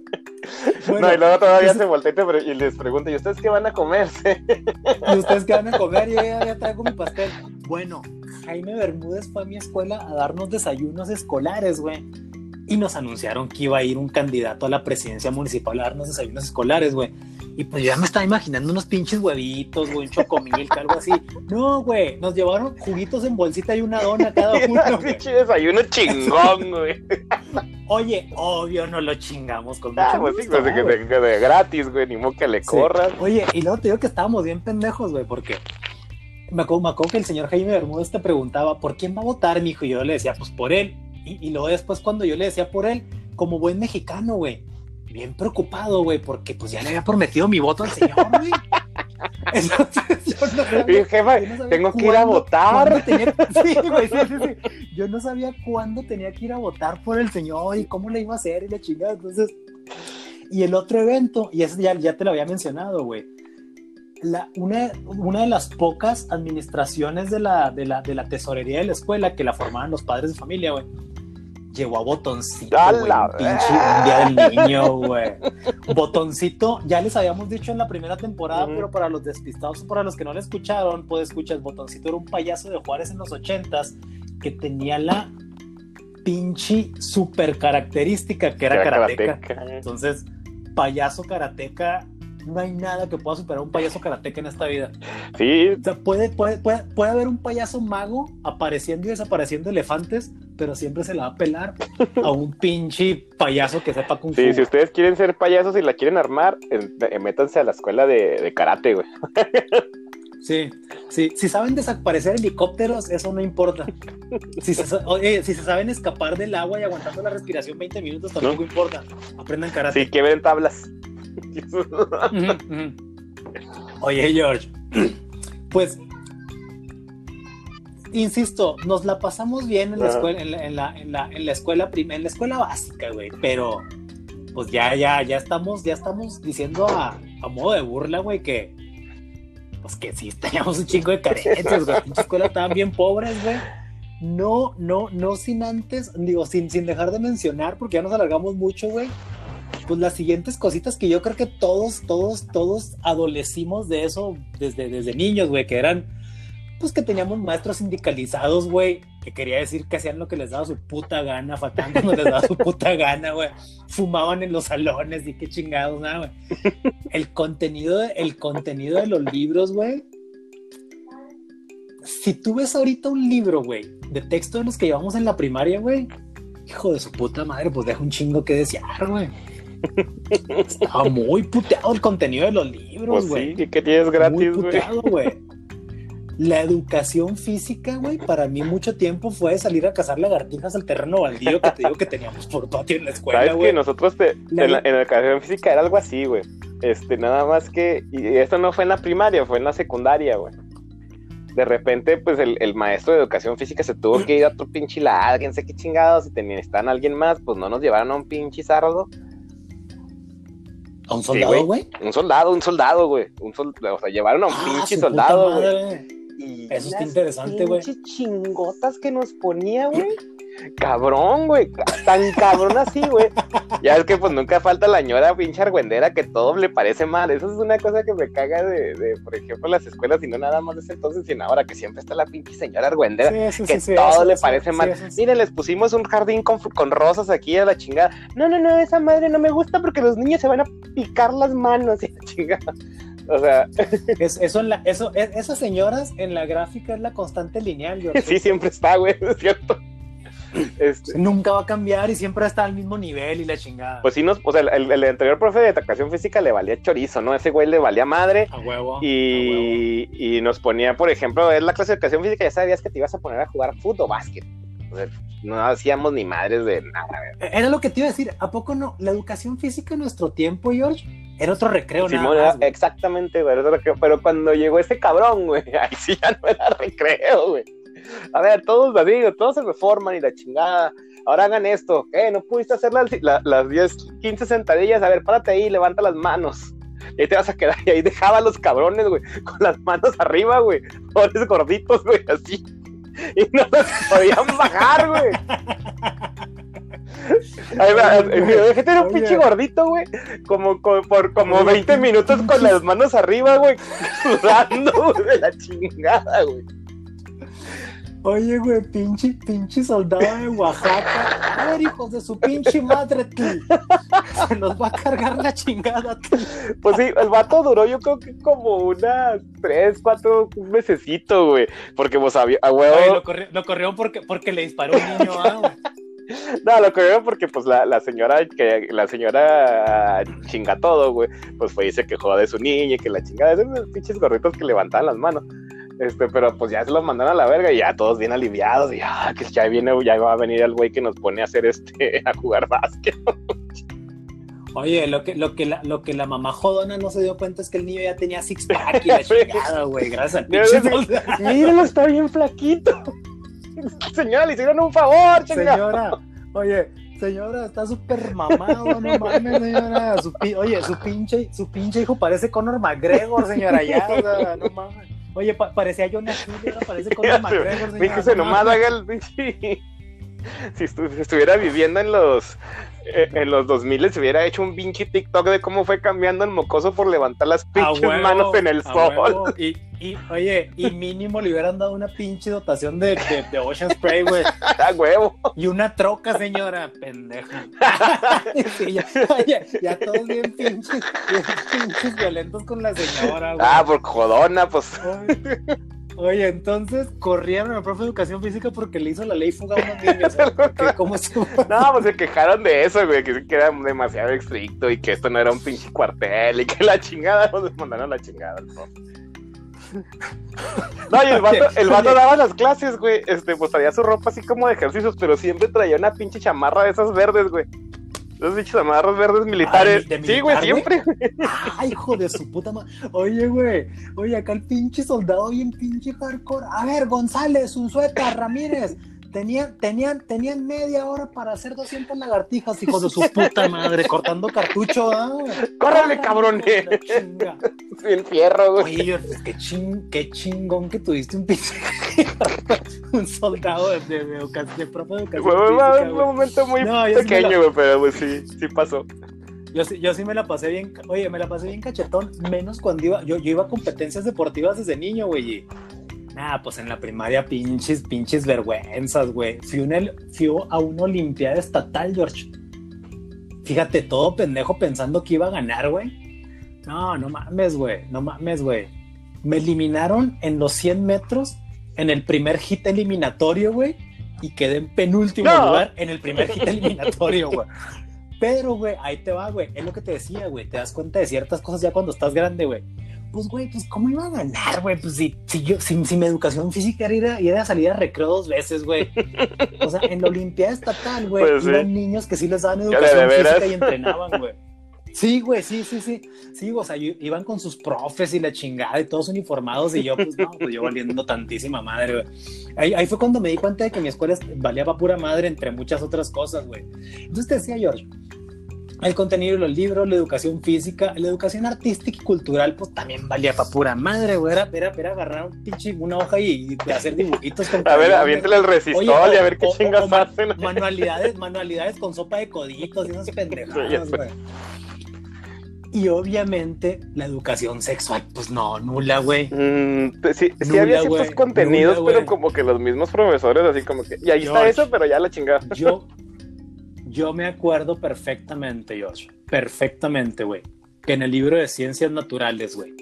Bueno, no, y luego todavía se voltea y y les pregunta, ¿y ustedes qué van a comerse? ¿Y ustedes qué van a comer? Yo ya, ya traigo mi pastel. Bueno, Jaime Bermúdez fue a mi escuela a darnos desayunos escolares, güey. Y nos anunciaron que iba a ir un candidato a la presidencia municipal a darnos desayunos escolares, güey. Y pues yo ya me estaba imaginando unos pinches huevitos, güey, un chocomilk, algo así. No, güey, nos llevaron juguitos en bolsita y una dona cada uno. Pinche desayuno chingón, güey. Oye, obvio no lo chingamos con mucho Ah, pues sí, gusto, pues, de, güey. de- de gratis, güey, ni modo que le Sí. corras. Oye, y luego te digo que estábamos bien pendejos, güey, porque me acuerdo, me acuerdo que el señor Jaime Bermúdez te preguntaba, ¿por quién va a votar, mijo? Y yo le decía, pues por él. Y, y luego después cuando yo le decía por él, como buen mexicano, güey, bien preocupado, güey, porque pues ya le había prometido mi voto al señor, güey. Entonces, yo no sabía- jefa, yo no sabía tengo que ir a votar. tenía- sí, güey, sí, sí, sí. Yo no sabía cuándo tenía que ir a votar por el señor y cómo le iba a hacer y la chingada. Entonces, y el otro evento, y ese ya, ya te lo había mencionado, güey. La, una, una de las pocas administraciones de la, de, la, de la tesorería de la escuela que la formaban los padres de familia, güey. Llevó a botoncito, ¡A güey, la un pinche un día del niño, güey. Botoncito, ya les habíamos dicho en la primera temporada, pero para los despistados o para los que no lo escucharon, pues escuchas, Botoncito era un payaso de Juárez en los ochentas que tenía la pinche super característica que era Era karateca. karateca. Entonces, payaso karateca, no hay nada que pueda superar un payaso karateca en esta vida. Sí, O sea, puede, puede, puede, puede haber un payaso mago apareciendo y desapareciendo elefantes, pero siempre se la va a pelar a un pinche payaso que sepa kung fu. sí, si ustedes quieren ser payasos y la quieren armar, eh, métanse a la escuela de, de karate, güey. Sí, sí, si saben desaparecer helicópteros, eso no importa. Si se, sa- oye, si se saben escapar del agua y aguantando la respiración 20 minutos, tampoco importa. Aprendan karate. Sí, que ven tablas. Oye, George, pues, insisto, nos la pasamos bien en la escuela, en la, en la, en la, en la escuela en la escuela básica, güey, pero pues ya, ya, ya estamos, ya estamos diciendo a, a modo de burla, güey, que pues que sí teníamos un chingo de carencias, güey, pinches escuelas estaban bien pobres, güey. No, no, no sin antes, digo, sin, sin dejar de mencionar, porque ya nos alargamos mucho, güey. Pues las siguientes cositas que yo creo que todos, todos, todos adolecimos de eso desde, desde niños, güey, que eran, pues que teníamos maestros sindicalizados, güey, que quería decir que hacían lo que les daba su puta gana, faltando cuando les daba su puta gana, güey. Fumaban en los salones y qué chingados, nada. El contenido, el contenido de los libros, güey. Si tú ves ahorita un libro, güey, de texto de los que llevamos en la primaria, güey, hijo de su puta madre, pues deja un chingo que desear, güey. Estaba muy puteado el contenido de los libros, Pues güey. sí, que tienes gratis, güey. puteado, güey. La educación física, güey, para mí mucho tiempo fue salir a cazar lagartijas al terreno baldío que te digo que teníamos por patio en la escuela, Sabes güey. que nosotros te- La- en, la, en la educación física era algo así, güey. Este, nada más que, y esto no fue en la primaria, fue en la secundaria, güey. De repente, pues el, el maestro de educación física se tuvo que ir a otro pinche lado, quién sé qué chingados, si tenían, están alguien más, pues no nos llevaron a un pinche sardo. ¿A un soldado, güey? Un soldado, un soldado, güey. Un sol- o sea, llevaron a un Ah, pinche soldado, güey. Eso está interesante, güey. pinches chingotas que nos ponía, güey. Cabrón, güey. Tan cabrón así, güey. Ya es que pues nunca falta la ñora pinche argüendera que todo le parece mal. Eso es una cosa que me caga de, de, por ejemplo, las escuelas y no nada más de ese entonces, sino ahora que siempre está la pinche señora argüendera. Sí, Que sí, todo eso- le parece sí, mal. Miren, les pusimos un jardín con, con rosas aquí a la chingada. No, no, no, esa madre no me gusta porque los niños se van a picar las manos y la chingada. O sea, Es- eso, en la- eso, es- esas señoras en la gráfica es la constante lineal, George. sí, siempre está, güey, es cierto. Este, Nunca va a cambiar y siempre está al mismo nivel y la chingada. Pues sí, nos, o sea, el, el anterior profe de educación física le valía chorizo, ¿no? Ese güey le valía madre. a huevo. a huevo. Y, y nos ponía, por ejemplo, es la clase de educación física, ya sabías que te ibas a poner a jugar fútbol o básquet. O sea, no hacíamos ni madres de nada. güey. Era lo que te iba a decir. ¿A poco no? La educación física en nuestro tiempo, George, era otro recreo, nada Simón, más, era- güey. exactamente, güey. era recreo, Pero cuando llegó ese cabrón, güey, ahí sí ya no era recreo, güey. A ver, todos así, todos se reforman y la chingada. Ahora hagan esto. Eh, no pudiste hacer las, la- las 10, 15 sentadillas. A ver, párate ahí, levanta las manos. Y ahí te vas a quedar. Y ahí dejaba a los cabrones, güey, con las manos arriba, güey. Pobres gorditos, güey, así. Y no los podían bajar, güey. Ahí va, era un pinche gordito, güey. Como, como- por como Oye, 20 minutos con las manos arriba, güey. Sudando, güey, de la chingada, güey. Oye, güey, pinche, pinche soldado de Oaxaca. A ver, hijos de su pinche madre, tú. Se los va a cargar la chingada, tú. Pues sí, el vato duró yo creo que como unas 3, 4 mesecito, güey. Porque vos sabía, a huevo. Oye, lo, corrió, lo corrió porque, porque le disparó un niño, ah, güey. No, lo veo porque pues la, la señora que la señora chinga todo, güey, pues fue y se quejó de su niña y que la chingada, esos pinches gorritos que levantaban las manos. Este, pero pues ya se los mandaron a la verga y ya todos bien aliviados. Y ah, que ya viene, ya va a venir el güey que nos pone a hacer este, a jugar básquet. Oye, lo que, lo, que la, lo que la mamá jodona no se dio cuenta es que el niño ya tenía six pack y la chingada, güey. Gracias al pinche. Míralo, está bien flaquito. Señora, le hicieron un favor, chingada. Señora, oye, señora, está súper mamado, no mames, señora. Su oye, su pinche, su pinche hijo parece Conor McGregor, señora, ya, o sea, no mames. Oye, pa- parecía Hill, ahora parece Conor McGregor. Fíjese no nomás, haga el Si estu- si estuviera viviendo en los en los 2000 se hubiera hecho un pinche TikTok de cómo fue cambiando el mocoso por levantar las pinches huevo, manos en el sol. huevo. Y, y, oye, y mínimo le hubieran dado una pinche dotación de, de, de Ocean Spray, güey. A huevo. Y una troca, señora, pendeja. Sí, ya, oye, ya todos bien pinches, bien pinches violentos con la señora, güey. Ah, por jodona, pues. Oye, oye, entonces corrieron al profe de educación física porque le hizo la ley fuga a unos niños. ¿Cómo estuvo? No, pues se quejaron de eso, güey, que, era demasiado estricto y que esto no era un pinche cuartel y que la chingada, nos mandaron a la chingada. ¿no? No, y el vato, el vato daba las clases, güey, este, pues traía su ropa así como de ejercicios, pero siempre traía una pinche chamarra de esas verdes, güey. Esas pinches chamarras verdes militares. sí, güey, siempre. Ay, hijo de su puta madre. Oye, güey. Oye, acá el pinche soldado bien pinche hardcore. A ver, González, un suéter, Ramírez. Tenían, tenían, tenían media hora para hacer 200 lagartijas, hijos de su puta madre, cortando cartucho, ¿ah? Córrele, chinga. Bien fierro, güey. Oye, qué, ching, qué chingón que tuviste un pinche un soldado de, de, de, de profe de educación fue física, un momento muy No, sí pequeño, la- güey, pero pues sí, sí pasó. Yo, sí- yo sí me la pasé bien, oye, me la pasé bien cachetón, menos cuando iba, yo, yo iba a competencias deportivas desde niño, güey. Nah, pues en la primaria pinches, pinches vergüenzas, güey. Fui, una- fui a una olimpiada estatal, George. Fíjate, todo pendejo pensando que iba a ganar, güey. No, no mames, güey, no mames, güey. Me eliminaron en los 100 metros en el primer hit eliminatorio, güey. Y quedé en penúltimo No. lugar en el primer hit eliminatorio, güey. Pero, güey, ahí te va, güey. Es lo que te decía, güey. Te das cuenta de ciertas cosas ya cuando estás grande, güey. Pues, güey, pues, ¿cómo iba a ganar, güey? Pues, si, si, yo, si, si mi educación física era ir a, ir a salir a recreo dos veces, güey. O sea, en la Olimpiada Estatal, güey, Pues, sí. iban niños que sí les daban educación física y entrenaban, güey. Sí, güey, sí, sí, sí. Sí, o sea, yo- iban con sus profes y la chingada y todos uniformados y yo, pues, no, pues yo valiendo tantísima madre, güey. Ahí, ahí fue cuando me di cuenta de que mi escuela valía para pura madre entre muchas otras cosas, güey. Entonces te decía, George, el contenido de los libros, la educación física, la educación artística y cultural, pues también valía para pura madre, güey. Era, era, era agarrar un pinche, una hoja y, y hacer dibujitos con A ver, aviéntale el resistol Oye, y a ver qué o- chingas o hacen. Manualidades, manualidades con sopa de coditos y esas pendejadas, güey. Y obviamente la educación sexual, pues no, nula, güey. Mm, sí, sí Nula, había ciertos contenidos, nula, pero como que los mismos profesores, así como que, y ahí está eso, pero ya la chingada. Yo, yo me acuerdo perfectamente, Josh, perfectamente, güey, que en el libro de ciencias naturales, güey,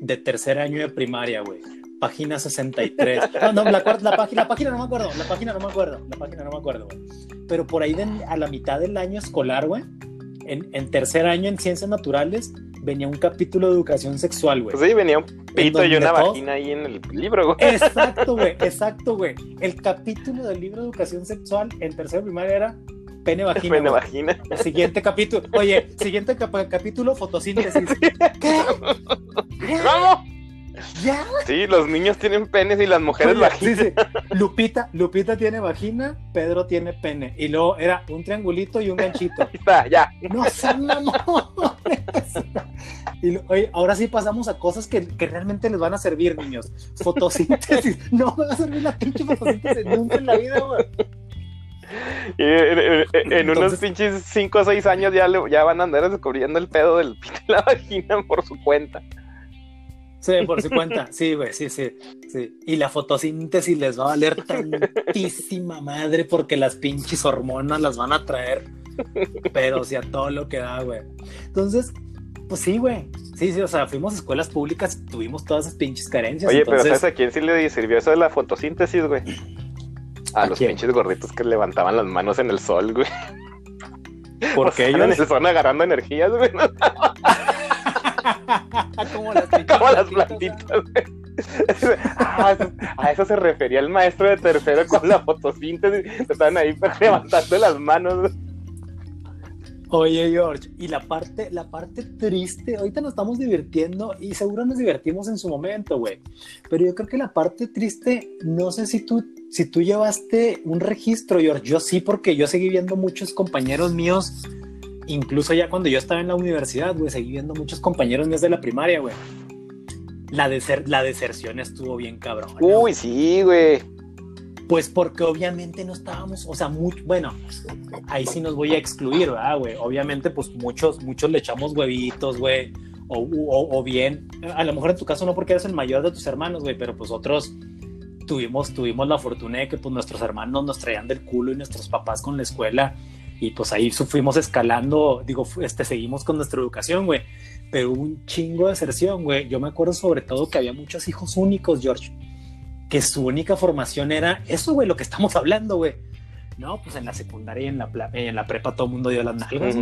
de tercer año de primaria, güey, página 63. No, no, la, la, página, la página no me acuerdo, la página no me acuerdo, la página no me acuerdo, güey. Pero por ahí de- a la mitad del año escolar, güey, en, en tercer año en ciencias naturales, venía un capítulo de educación sexual, güey. Pues sí, venía un pito y una todos- vagina ahí en el libro, güey. Exacto, güey, exacto, güey. El capítulo del libro de educación sexual en tercera primaria era pene vagina. Pene vagina. Siguiente capítulo. Oye, siguiente capítulo, fotosíntesis. ¿Qué? ¿Cómo? ¿Ya? Sí, los niños tienen penes y las mujeres Oye, vaginas. sí, sí. Lupita, Lupita tiene vagina, Pedro tiene pene. Y luego era un triangulito y un ganchito. Ahí está, ya. No sean. Y oye, ahora sí pasamos a cosas que, que realmente les van a servir, niños. Fotosíntesis. No me va a servir la pinche fotosíntesis nunca en la vida, güey. Y en, en- en unos pinches 5 o 6 años ya, le- ya van a andar descubriendo el pedo del pito y la vagina por su cuenta. Sí, por su cuenta. Sí, güey, sí, sí, sí. Y la fotosíntesis les va a valer tantísima madre porque las pinches hormonas las van a traer. Pero sí a todo lo que da, güey. Entonces, pues sí, güey. Sí, sí, o sea, fuimos a escuelas públicas y tuvimos todas esas pinches carencias. Oye, entonces, pero ¿sabes a quién sí le sirvió eso de la fotosíntesis, güey? A, ¿A los quién? pinches gorritos que levantaban las manos en el sol, güey. porque ellos el sol agarrando energías, güey. como las pinches Como las plantitas, plantitas, güey. Ah, a eso se refería el maestro de tercero con la fotosíntesis. Estaban ahí levantando las manos. Oye, George, y la parte, la parte triste, ahorita nos estamos divirtiendo y seguro nos divertimos en su momento, güey. Pero yo creo que la parte triste, no sé si tú, si tú llevaste un registro, George. Yo sí, porque yo seguí viendo muchos compañeros míos, incluso ya cuando yo estaba en la universidad, güey, seguí viendo muchos compañeros míos de la primaria, güey. La, deser la deserción estuvo bien cabrón. Uy, sí, güey. Pues porque obviamente no estábamos, o sea, muy, bueno, ahí sí nos voy a excluir, ¿verdad, güey? Obviamente, pues muchos, muchos le echamos huevitos, güey, o, o, bien, a lo mejor en tu caso no porque eres el mayor de tus hermanos, güey, pero pues otros tuvimos, tuvimos la fortuna de que pues nuestros hermanos nos traían del culo y nuestros papás con la escuela y pues ahí fuimos escalando, digo, este, seguimos con nuestra educación, güey, pero un chingo de deserción, güey. Yo me acuerdo sobre todo que había muchos hijos únicos, George que su única formación era eso, güey, lo que estamos hablando, güey. No, pues en la secundaria y en la, en la prepa todo el mundo dio las nalgas,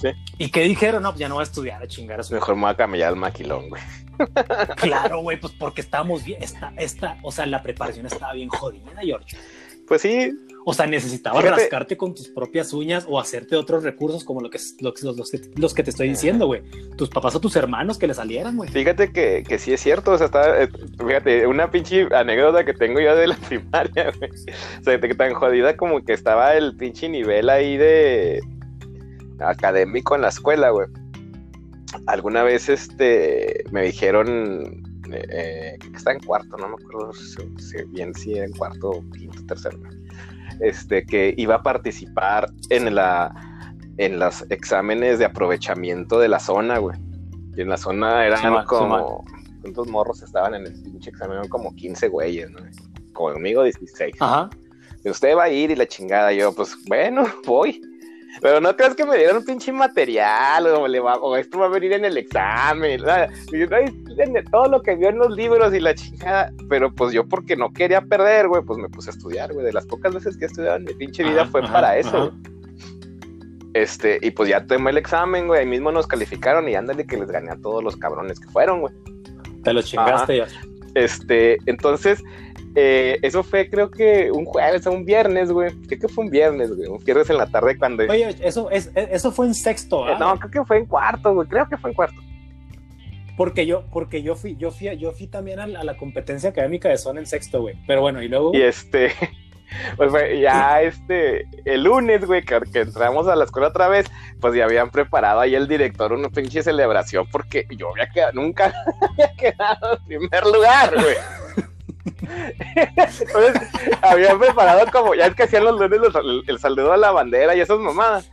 Sí. ¿Y qué dijeron? No, pues ya no voy a estudiar a chingar a su Mejor me voy a camellar al maquilón, güey. Claro, güey, pues porque estábamos bien, esta, esta, o sea, la preparación estaba bien jodida, George. Pues sí, o sea, necesitabas rascarte con tus propias uñas o hacerte otros recursos como lo que, los, los, que, los que te estoy diciendo, güey. Tus papás o tus hermanos que le salieran, güey. Fíjate que, que sí es cierto, o sea, está, eh, fíjate, una pinche anécdota que tengo yo de la primaria, güey. O sea, tan jodida como que estaba el pinche nivel ahí de académico en la escuela, güey. Alguna vez, este, me dijeron eh, que está en cuarto, no me acuerdo si, bien si en cuarto, quinto, tercero este, que iba a participar en la en los exámenes de aprovechamiento de la zona, güey. Y en la zona eran como ¿cuántos morros estaban en el pinche examen? Como 15 güeyes, ¿no? Conmigo 16. Ajá. Y usted va a ir y la chingada. Yo, pues, bueno, voy. Pero no creas que me dieron un pinche material o, le va, o esto va a venir en el examen. todo lo que vio en los libros y la chingada. Pero pues yo, porque no quería perder, güey, pues me puse a estudiar, güey. De las pocas veces que he estudiado en mi pinche vida fue para eso, Este, y pues ya tomé el examen, güey. Ahí mismo nos calificaron y ándale que les gané a todos los cabrones que fueron, güey. Te lo chingaste ya. Este, entonces, eh, eso fue creo que un jueves o un viernes, güey. Creo que fue un viernes, güey. Un viernes en la tarde cuando... Oye, eso, es, eso fue en sexto, ¿ah? No, creo que fue en cuarto, güey. Creo que fue en cuarto. Porque yo, porque yo fui, yo fui, yo fui también a, la competencia académica de zona en sexto, güey. Pero bueno, y luego... Y este... Pues ya este, el lunes, güey, que, entramos a la escuela otra vez, pues ya habían preparado ahí el director una pinche celebración porque yo había quedado, nunca había quedado en primer lugar, güey. Entonces, habían preparado como, ya es que hacían los lunes el, saludo a la bandera y esas mamadas.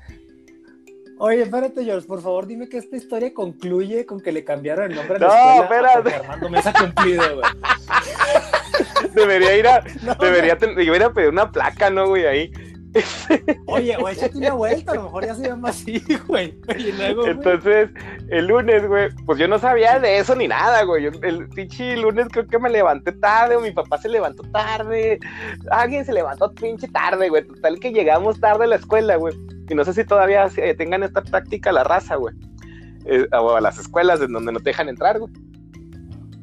Oye, espérate, George, por favor, dime que esta historia concluye con que le cambiaron el nombre a la no, escuela espérate. a Armando Mesa cumplido, güey. Debería ir a, debería, debería pedir una placa, ¿no, güey? Ahí. Oye, o échate una vuelta, a lo mejor ya se llama así, güey. Entonces, el lunes, güey, pues yo no sabía de eso ni nada, güey. el pinche lunes creo que me levanté tarde, o mi papá se levantó tarde, alguien se levantó pinche tarde, güey. Total que llegamos tarde a la escuela, güey. Y no sé si todavía tengan esta práctica la raza, güey. Eh, o a las escuelas en donde no te dejan entrar, güey.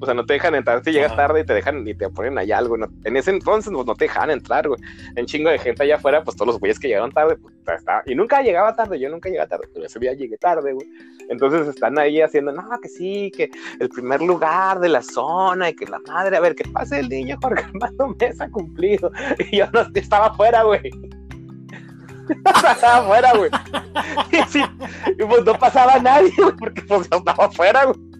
O sea, no te dejan entrar si llegas tarde y te dejan y te ponen allá algo. en ese entonces pues, no te dejaban entrar, güey. En chingo de gente allá afuera, pues todos los güeyes que llegaron tarde, pues está. Y nunca llegaba tarde, yo nunca llegué tarde, pero ese día llegué tarde, güey. Entonces están ahí haciendo, no, que sí, que el primer lugar de la zona y que la madre, a ver, que pase el niño Jorge Armando Mesa cumplido. Y yo no estaba afuera, güey. estaba afuera, güey. Y, pues no pasaba nadie, güey, porque pues yo estaba afuera, güey.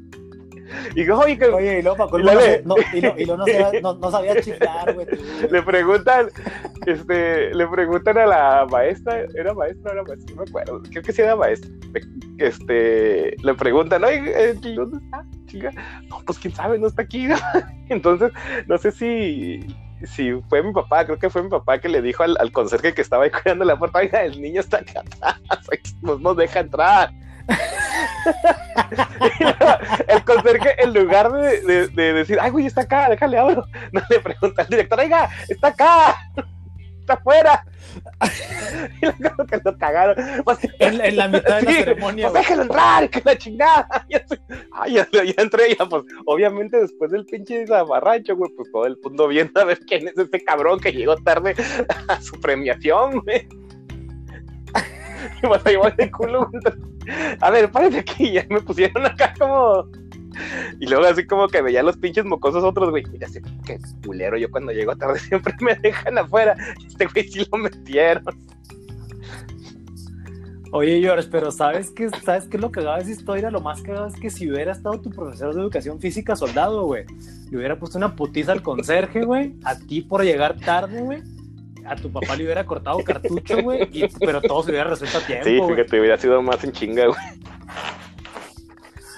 Y oye, que, oye, y luego, no, no, y lo no, sabía, no, no sabía chiflar, güey. Le preguntan, este, le preguntan a la maestra, ¿era maestra o era maestra? No me acuerdo, creo que sí era maestra. Este, le preguntan, oye, ¿dónde está? Chica? No, pues quién sabe, no está aquí. Entonces, no sé si, si fue mi papá, creo que fue mi papá que le dijo al, al conserje que estaba ahí cuidando la puerta, oiga, el niño está acá atrás, nos deja entrar. El conserje, en lugar de, decir, ay, güey, está acá, déjale abro, no le pregunta al director, oiga, está acá, está afuera. y luego que lo cagaron. Pues, En, en la mitad de la ceremonia, pues déjalo entrar, que la chingada. Ya, Ay, ya, ya entré, ya, pues, obviamente después del pinche zafarrancho, güey, pues todo el mundo viendo a ver quién es este cabrón que llegó tarde a su premiación, güey. Ahí voy de culo. A ver, párate aquí, ya me pusieron acá como. Y luego así como que veía los pinches mocosos otros, güey. Mira, sé qué culero. Yo cuando llego tarde siempre me dejan afuera. Este güey sí lo metieron. Oye, George, pero ¿sabes qué, ¿sabes qué es lo cagado de esa historia? Lo más cagado es que si hubiera estado tu profesor de educación física soldado, güey, le hubiera puesto una putiza al conserje, güey, a ti por llegar tarde, güey, a tu papá le hubiera cortado cartucho, güey, y- pero todo se hubiera resuelto a tiempo, Sí, güey. fíjate, hubiera sido más en chinga, güey.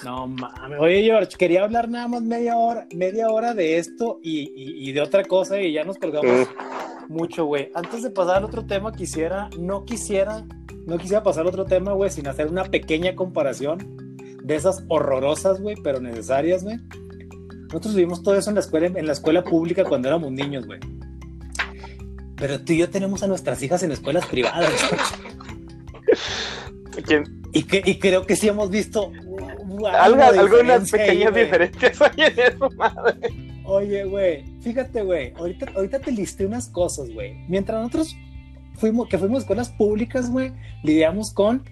No mames. Oye, George, quería hablar nada más media hora, media hora de esto y, y- y de otra cosa y ya nos colgamos mucho, güey. Antes de pasar al otro tema, quisiera, no quisiera, no quisiera pasar al otro tema, güey, sin hacer una pequeña comparación de esas horrorosas, güey, pero necesarias, güey. Nosotros vivimos todo eso en la escuela, en la escuela pública cuando éramos niños, güey. Pero tú y yo tenemos a nuestras hijas en escuelas privadas. ¿Quién? Y, que, y creo que sí hemos visto Algo- algunas ahí, pequeñas diferencias en eso, madre. Oye, güey, fíjate, güey, ahorita, ahorita te listé unas cosas, güey. Mientras nosotros fuimos, que fuimos a escuelas públicas, güey, lidiamos con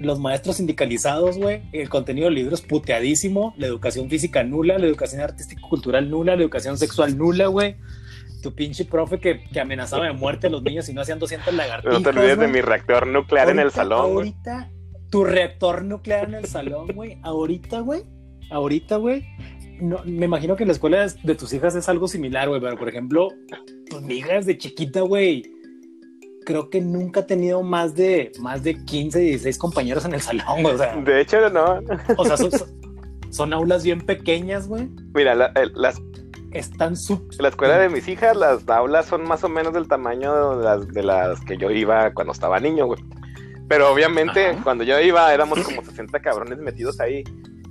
los maestros sindicalizados, güey, el contenido de libros puteadísimo, la educación física nula, la educación artístico-cultural nula, la educación sexual nula, güey. Tu pinche profe que, que amenazaba de muerte a los niños si no hacían 200 lagartijas. No te olvides de mi reactor nuclear en el salón, güey. Ahorita, tu reactor nuclear en el salón, güey. Ahorita, güey. Ahorita, güey. No, me imagino que en la escuela de, de tus hijas es algo similar, güey. Pero, por ejemplo, pues mi hija desde chiquita, güey. Creo que nunca ha tenido más de, más de 15, 16 compañeros en el salón, güey. O sea, De hecho, no. o sea son, son aulas bien pequeñas, güey. Mira, la, el- las- Están sub... la escuela de mis hijas, las aulas son más o menos del tamaño de las, de las que yo iba cuando estaba niño, güey. Pero obviamente, Ajá. cuando yo iba, éramos como 60 cabrones metidos ahí.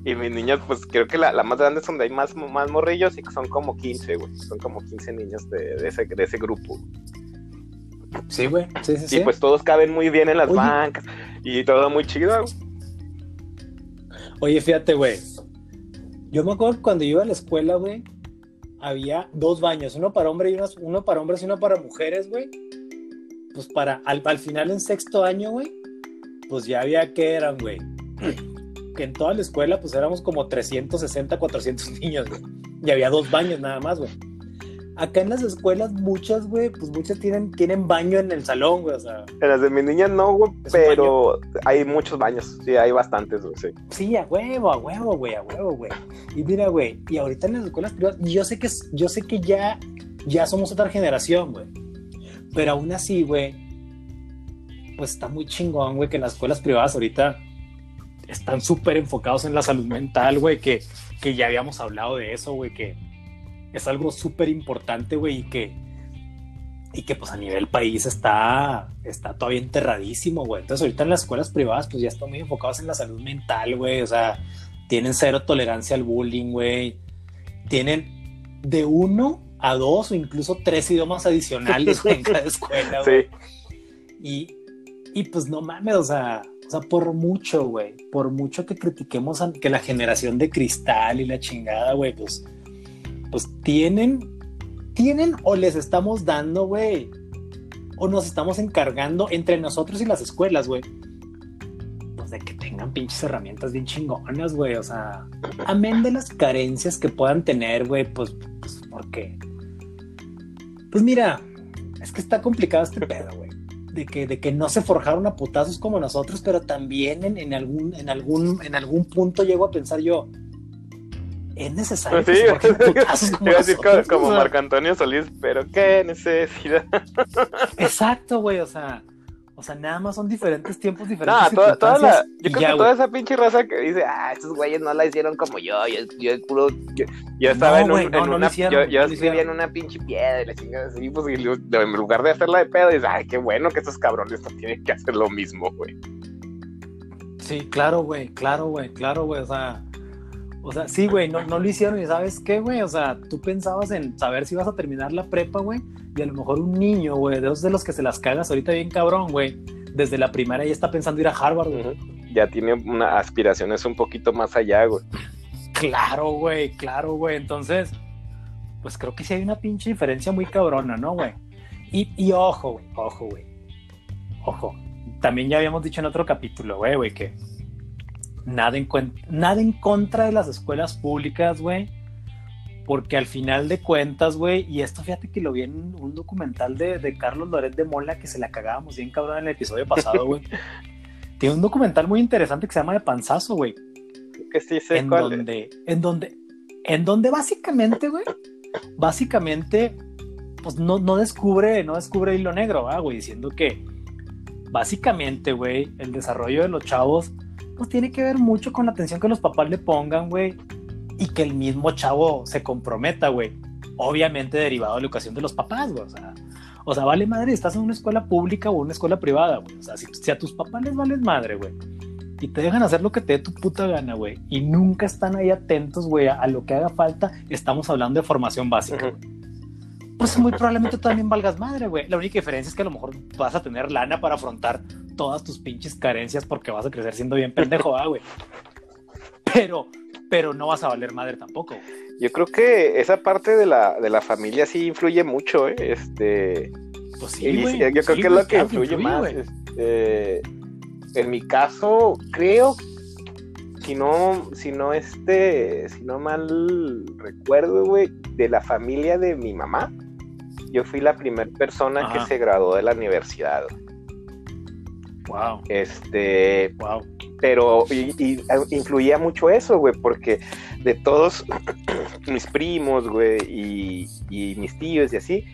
Y mis niños, pues creo que la, la más grande es donde hay más, más morrillos y que son como 15, güey. Son como 15 niños de, de ese, de ese grupo. Sí, güey. Sí, sí, sí. Y pues todos caben muy bien en las Oye. bancas y todo muy chido. güey. Oye, fíjate, güey. Yo me acuerdo cuando yo iba a la escuela, güey, había dos baños, uno para hombres y uno, uno para hombres y uno para mujeres, güey. Pues para, al, al final en sexto año, güey, pues ya había que eran, güey. Que en toda la escuela, pues éramos como 360, 400 niños, güey. Y había dos baños nada más, güey. Acá en las escuelas, muchas, güey, pues muchas tienen, tienen baño en el salón, güey, o sea. En las de mis niñas no, güey, pero hay muchos baños. Sí, hay bastantes, güey. Sí. Sí, a huevo, a huevo, güey, a huevo, güey. Y mira, güey, y ahorita en las escuelas privadas, yo sé que, yo sé que ya, ya somos otra generación, güey. Pero aún así, güey, pues está muy chingón, güey, que las escuelas privadas ahorita están súper enfocados en la salud mental, güey, que, que ya habíamos hablado de eso, güey, que es algo súper importante, güey, y que, y que pues a nivel país está, está todavía enterradísimo, güey. Entonces ahorita en las escuelas privadas pues ya están muy enfocados en la salud mental, güey. O sea, tienen cero tolerancia al bullying, güey. Tienen de uno a dos o incluso tres idiomas adicionales en cada escuela, güey. Sí. Y, y pues no mames, o sea, o sea, por mucho, güey, por mucho que critiquemos a- que la generación de cristal y la chingada, güey, pues, pues tienen, tienen o les estamos dando, güey, o nos estamos encargando entre nosotros y las escuelas, güey, pues de que tengan pinches herramientas bien chingonas, güey, o sea, amén de las carencias que puedan tener, güey, pues, pues, porque, pues mira, es que está complicado este pedo, güey de que, de que no se forjaron a putazos como nosotros, pero también en, en algún, en, algún, en algún punto llego a pensar yo, es necesario que Sí, putazos como decir como o sea, Marco Antonio Solís, pero qué necesidad. Exacto, güey, o sea, o sea, nada más son diferentes tiempos, No, diferentes toda, toda la, yo creo ya, que toda esa pinche raza que dice, ah, estos güeyes no la hicieron como yo, yo, yo puro, yo, yo estaba No, en, un- güey, no, en no una, hicieron, yo, no escribía en una pinche piedra y la chingada así, pues, y en lugar de hacerla de pedo, dices, ay, qué bueno que estos cabrones no tienen que hacer lo mismo, güey. Sí, claro, güey, claro, güey, claro, güey, o sea, O sea, sí, güey, no, no lo hicieron y ¿sabes qué, güey? O sea, tú pensabas en saber si ibas a terminar la prepa, güey, y a lo mejor un niño, güey, de esos de los que se las cagas ahorita bien cabrón, güey, desde la primaria ya está pensando ir a Harvard, güey. Ya tiene una aspiraciones un poquito más allá, güey. Claro, güey, claro, güey. Entonces, pues creo que sí hay una pinche diferencia muy cabrona, ¿no, güey? Y, y ojo, güey, ojo, güey. Ojo. También ya habíamos dicho en otro capítulo, güey, güey, que nada en, nada en contra de las escuelas públicas, güey. Porque al final de cuentas, güey, y esto fíjate que lo vi en un documental de, de Carlos Loret de Mola que se la cagábamos bien cabrón en el episodio pasado, güey. Tiene un documental muy interesante que se llama De Panzazo, güey. Que sí sé en cuál donde, en donde, en donde básicamente, güey, básicamente, pues no, no descubre, no descubre hilo negro, güey, diciendo que básicamente, güey, el desarrollo de los chavos pues tiene que ver mucho con la atención que los papás le pongan, güey, y que el mismo chavo se comprometa, güey. Obviamente derivado de la educación de los papás, güey. O sea, o sea, vale madre, estás en una escuela pública o una escuela privada, güey. O sea, si, a tus papás les vales madre, güey. Y te dejan hacer lo que te dé tu puta gana, güey. Y nunca están ahí atentos, güey, a, lo que haga falta. Estamos hablando de formación básica. Pues muy probablemente también valgas madre, güey. La única diferencia es que a lo mejor vas a tener lana para afrontar todas tus pinches carencias porque vas a crecer siendo bien pendejo, güey. Pero, pero no vas a valer madre tampoco. Yo creo que esa parte de la, de la familia sí influye mucho, ¿eh? Este. Pues sí, güey. Yo creo que es lo que influye, más. Este, en mi caso, creo si no, si no este, si no mal recuerdo, güey, de la familia de mi mamá, yo fui la primera persona que se graduó de la universidad. Wow. Este. Wow. Pero y, influía mucho eso, güey, porque de todos mis primos, güey, y, y, mis tíos y así,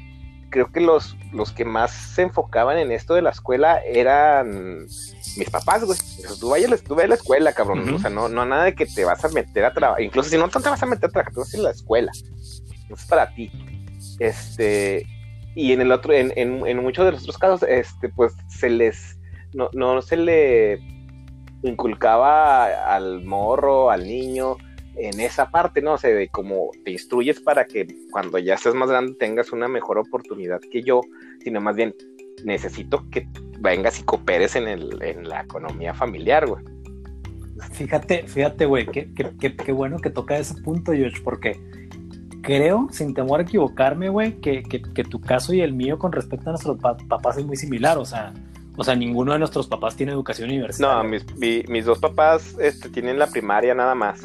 creo que los, los que más se enfocaban en esto de la escuela eran mis papás, güey. Tú vayas, tú a la escuela, cabrón. O sea, no, no nada de que te vas a meter a trabajar. Incluso si no te vas a meter a trabajar, tú vas a ir a la escuela. No es para ti. Este. Y en el otro, en, en, en muchos de los otros casos, este, pues se les no, no se le inculcaba al morro, al niño, en esa parte, ¿no? O sea, de cómo te instruyes para que cuando ya estés más grande tengas una mejor oportunidad que yo, sino más bien necesito que vengas y cooperes en, el, en la economía familiar, güey. Fíjate, fíjate, güey, qué, qué, bueno que toca ese punto, George, porque creo, sin temor a equivocarme, güey, que, que, tu caso y el mío con respecto a nuestros papás es muy similar, o sea, o sea, ninguno de nuestros papás tiene educación universitaria. No, mis, mis dos papás este, tienen la primaria nada más.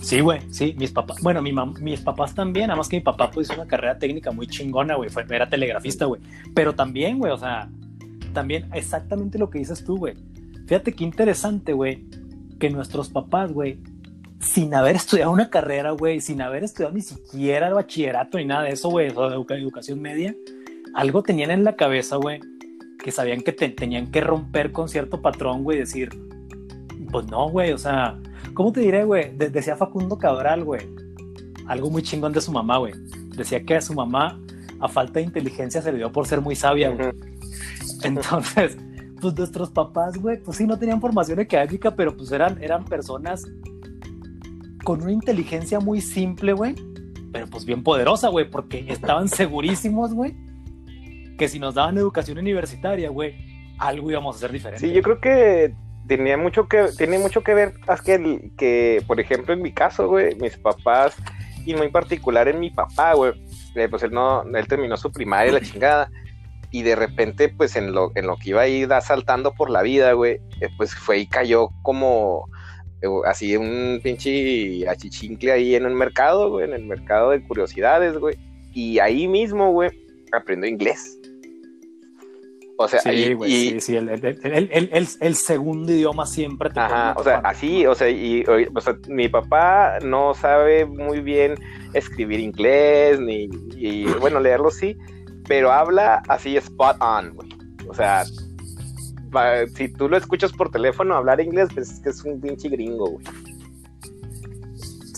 Sí, güey, sí, mis papás, bueno, mi mis papás también, nada más que mi papá pues hizo una carrera técnica muy chingona, güey, era telegrafista, güey, pero también, güey, o sea, también exactamente lo que dices tú, güey. Fíjate qué interesante, güey, que nuestros papás, güey, sin haber estudiado una carrera, güey, sin haber estudiado ni siquiera el bachillerato ni nada de eso, güey, o de educación media, algo tenían en la cabeza, güey, que sabían que tenían que romper con cierto patrón, güey, y decir, pues no, güey, o sea, ¿cómo te diré, güey? decía Facundo Cabral, güey, algo muy chingón de su mamá, güey. Decía que a su mamá, a falta de inteligencia, se le dio por ser muy sabia, güey. Entonces, pues nuestros papás, güey, pues sí, no tenían formación académica, pero pues eran, eran personas con una inteligencia muy simple, güey, pero pues bien poderosa, güey, porque estaban segurísimos, güey, que si nos daban educación universitaria, güey, algo íbamos a hacer diferente. Sí, yo creo que tenía mucho que, tiene mucho que ver, que, que, por ejemplo, en mi caso, güey, mis papás, y muy particular en mi papá, güey, eh, pues él no, él terminó su primaria, la chingada, y de repente, pues en lo, en lo que iba a ir saltando por la vida, güey, eh, pues fue y cayó como así un pinche achichincle ahí en el mercado, güey, en el mercado de curiosidades, güey, y ahí mismo, güey, aprendió inglés. O sea, sí, y, sí, el, segundo idioma siempre te Ajá, o sea, así, o sea, y o sea, mi papá no sabe muy bien escribir inglés, ni, y, bueno, leerlo sí, pero habla así spot on, güey. O sea, si tú lo escuchas por teléfono hablar inglés, pues es que es un pinche gringo, güey.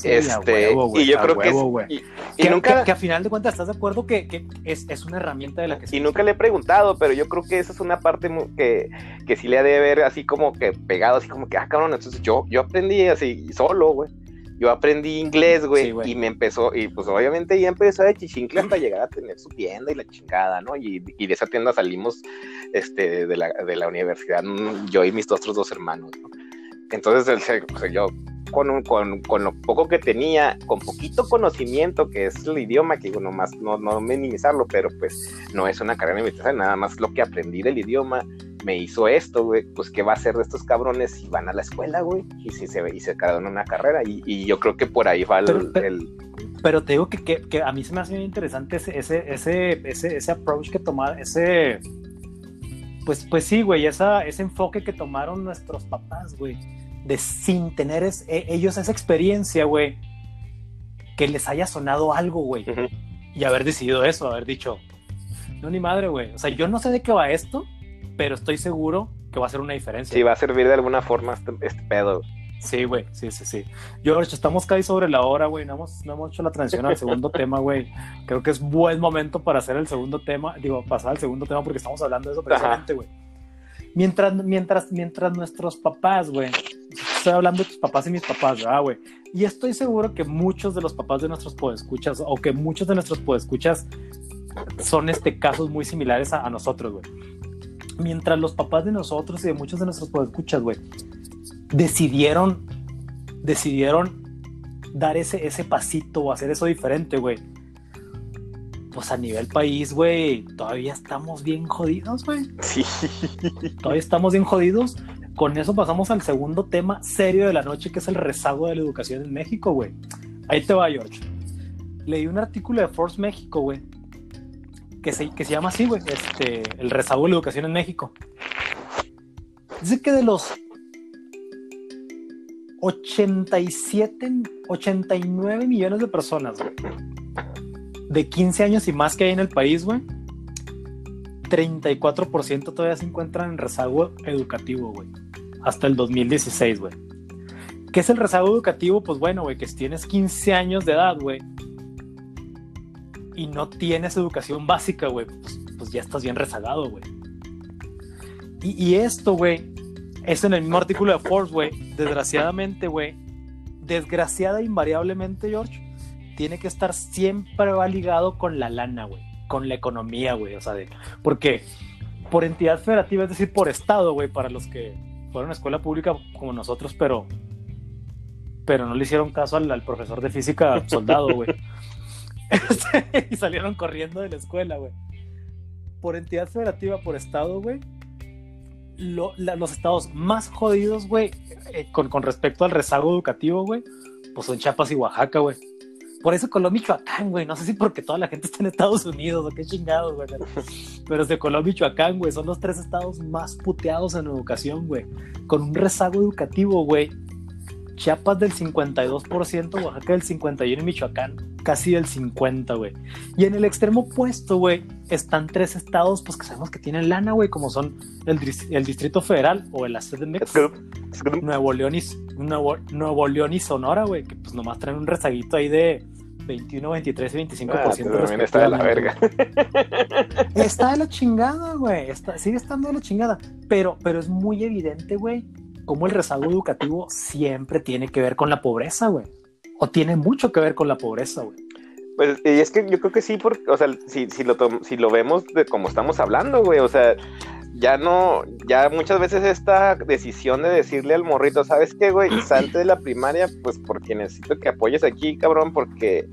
Este, y yo creo que, y, nunca, que, a final de cuentas estás de acuerdo que, es, una herramienta de la que y nunca le he preguntado pero yo creo que esa es una parte que, que sí le ha de ver así como que pegado así como que ah cabrón entonces yo yo aprendí así solo güey yo aprendí inglés, güey, Sí, y me empezó, y pues obviamente ya empezó de chichincle hasta llegar a tener su tienda y la chingada, ¿no? Y, y de esa tienda salimos este, de, la, de la universidad, mm, yo y mis otros dos hermanos, ¿no? Entonces, o sea, yo con, un- con, con lo poco que tenía, con poquito conocimiento, que es el idioma, que digo, nomás no, no minimizarlo, pero pues no es una carrera universitaria, nada más lo que aprendí del idioma me hizo esto, güey, pues qué va a hacer de estos cabrones si van a la escuela, güey, y si se y se quedaron en una carrera, y, y yo creo que por ahí va el, Pero- pero- el- Pero te digo que, que, que a mí se me hace bien interesante ese, ese, ese, ese, approach que tomar, ese. Pues, pues sí, güey, esa, ese enfoque que tomaron nuestros papás, güey, de sin tener es- e- ellos esa experiencia, güey, que les haya sonado algo, güey, y haber decidido eso, haber dicho, no, ni madre, güey, o sea, yo no sé de qué va esto, pero estoy seguro que va a ser una diferencia. si va a servir de alguna forma este, este pedo. Sí, güey, sí, sí, sí. George, estamos casi sobre la hora, güey. No hemos, no hemos hecho la transición al segundo tema, güey. Creo que es buen momento para hacer el segundo tema, digo, pasar al segundo tema porque estamos hablando de eso precisamente, güey. Mientras, mientras, mientras nuestros papás, güey, estoy hablando de tus papás y mis papás, ¿verdad, güey? Y estoy seguro que muchos de los papás de nuestros podescuchas, o que muchos de nuestros podescuchas son este, casos muy similares a, a nosotros, güey. Mientras los papás de nosotros y de muchos de nuestros podescuchas, güey, decidieron, decidieron dar ese, ese pasito o hacer eso diferente, güey. Pues a nivel país, güey, todavía estamos bien jodidos, güey. Sí. Todavía estamos bien jodidos. Con eso pasamos al segundo tema serio de la noche, que es el rezago de la educación en México, güey. Ahí te va, George. Leí un artículo de Force México, güey, que se, que se llama así, güey, este, el rezago de la educación en México. Dice que de los 87, 89 millones de personas, güey, de 15 años y más que hay en el país, güey, 34% todavía se encuentran en rezago educativo, güey. Hasta el 2016, güey. ¿Qué es el rezago educativo? Pues bueno, güey, que si tienes 15 años de edad, güey, y no tienes educación básica, güey, pues, pues ya estás bien rezagado, güey. Y, esto, güey, es en el mismo artículo de Forbes, güey. Desgraciadamente, güey, desgraciada e invariablemente, George, tiene que estar siempre ligado con la lana, güey, con la economía, güey, o sea, de, porque por entidad federativa, es decir, por estado, güey, para los que fueron a escuela pública como nosotros, pero pero no le hicieron caso al profesor de física soldado, güey. Y salieron corriendo de la escuela, güey. Por entidad federativa, por estado, güey. los estados más jodidos, güey, eh, con, con respecto al rezago educativo, güey, pues son Chiapas y Oaxaca, güey. Por eso coló Michoacán, güey. No sé si porque toda la gente está en Estados Unidos o qué chingados, güey. Pero, pero se coló Michoacán, güey. Son los tres estados más puteados en educación, güey. Con un rezago educativo, güey. Chiapas del 52%, Oaxaca del 51% y Michoacán casi del 50%, güey. Y en el extremo opuesto, güey, están tres estados, pues que sabemos que tienen lana, güey, como son el, dis- el Distrito Federal o el CDMX. Nuevo León y, Nuevo, Nuevo León y Sonora, güey, que pues nomás traen un rezaguito ahí de 21, 23 y 25% Ah, también está de la verga. Está de la chingada, güey. Está, sigue estando de la chingada. Pero, pero es muy evidente, güey, cómo el rezago educativo siempre tiene que ver con la pobreza, güey. O tiene mucho que ver con la pobreza, güey. Pues y es que yo creo que sí, porque, o sea, si, si, lo, si lo vemos de como estamos hablando, güey, o sea, ya no, ya muchas veces esta decisión de decirle al morrito, ¿sabes qué, güey? Salte de la primaria, pues porque necesito que apoyes aquí, cabrón, porque,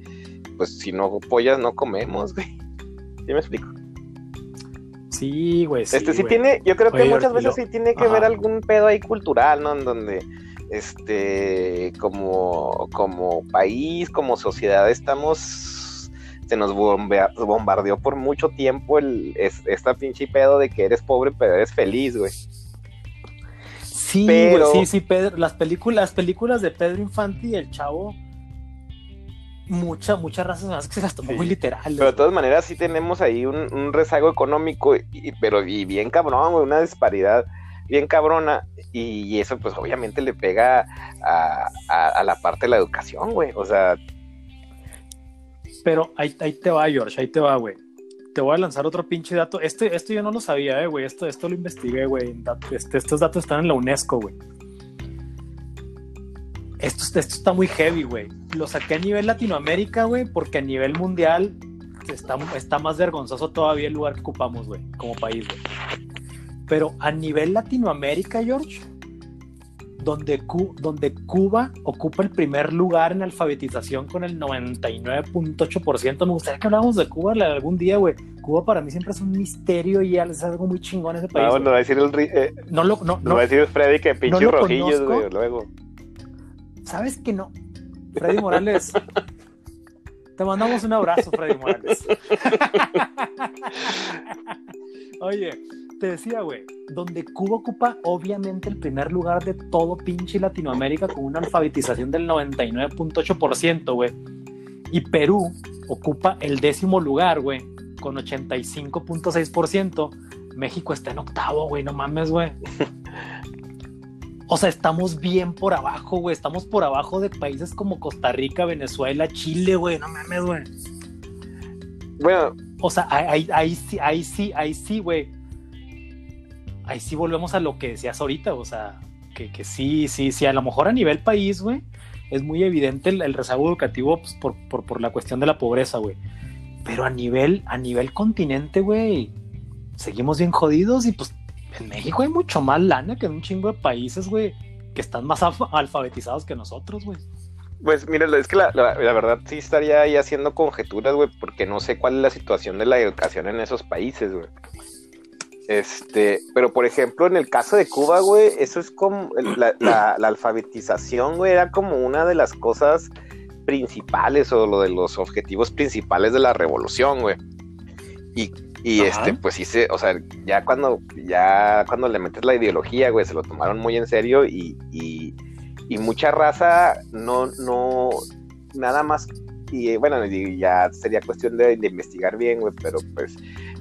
pues si no apoyas, no comemos, güey. ¿Sí me explico? Sí, güey. Sí, este sí güey. tiene, yo creo que Oye, muchas veces lo- sí tiene que Ajá. ver algún pedo ahí cultural, ¿no? En donde, este, como, como país, como sociedad, estamos, se nos bombea- bombardeó por mucho tiempo el, es- esta pinche pedo de que eres pobre pero eres feliz, güey. Sí, pero- güey, sí, sí, Pedro, las películas, las películas de Pedro Infante y el chavo, mucha, muchas razas más que se las tomó Sí. muy literal. Pero de todas maneras sí tenemos ahí un, un rezago económico, y, pero y bien cabrón, güey, una disparidad bien cabrona, y, eso pues obviamente le pega a, a- a la parte de la educación, güey. O sea, Pero ahí, ahí te va, George, ahí te va, güey. Te voy a lanzar otro pinche dato. Este, esto yo no lo sabía, eh, güey. Esto, esto lo investigué, güey. Este, estos datos están en la UNESCO, güey. Esto, esto está muy heavy, güey. Lo saqué a nivel Latinoamérica, güey, porque a nivel mundial está, está más vergonzoso todavía el lugar que ocupamos, güey, como país, güey. Pero a nivel Latinoamérica, George, donde, donde Cuba ocupa el primer lugar en alfabetización con el 99.8%. Me gustaría que habláramos de Cuba algún día, güey. Cuba para mí siempre es un misterio y es algo muy chingón ese país. No, no va a decir el eh, no, lo, no, no, va a decir Freddy que pinche no rojillos, güey, luego. ¿Sabes que no? Freddy Morales. te mandamos un abrazo, Freddy Morales. Oye, te decía, güey, donde Cuba ocupa obviamente el primer lugar de todo pinche Latinoamérica con una alfabetización del 99.8%, güey. Y Perú ocupa el décimo lugar, güey, con 85.6%. México está en octavo, güey, no mames, güey. O sea, estamos bien por abajo, güey. Estamos por abajo de países como Costa Rica, Venezuela, Chile, güey. No mames, güey. Bueno. O sea, ahí, ahí sí, ahí sí, ahí sí, güey ahí sí volvemos a lo que decías ahorita, o sea, que, que sí, sí, sí, a lo mejor a nivel país, güey, es muy evidente el, rezago educativo pues, por, por, por, la cuestión de la pobreza, güey. Pero a nivel, a nivel continente, güey, seguimos bien jodidos y pues en México hay mucho más lana que en un chingo de países, güey, que están más alfabetizados que nosotros, güey. Pues mira, es que la, la, verdad sí estaría ahí haciendo conjeturas, güey, porque no sé cuál es la situación de la educación en esos países, güey. Este, pero por ejemplo, en el caso de Cuba, güey, eso es como la, alfabetización, güey, era como una de las cosas principales o lo de los objetivos principales de la revolución, güey. Y, y este, pues sí se, o sea, ya cuando, ya cuando le metes la ideología, güey, se lo tomaron muy en serio y, y, y mucha raza no, no, nada más, y bueno, ya sería cuestión de, de investigar bien, güey, pero pues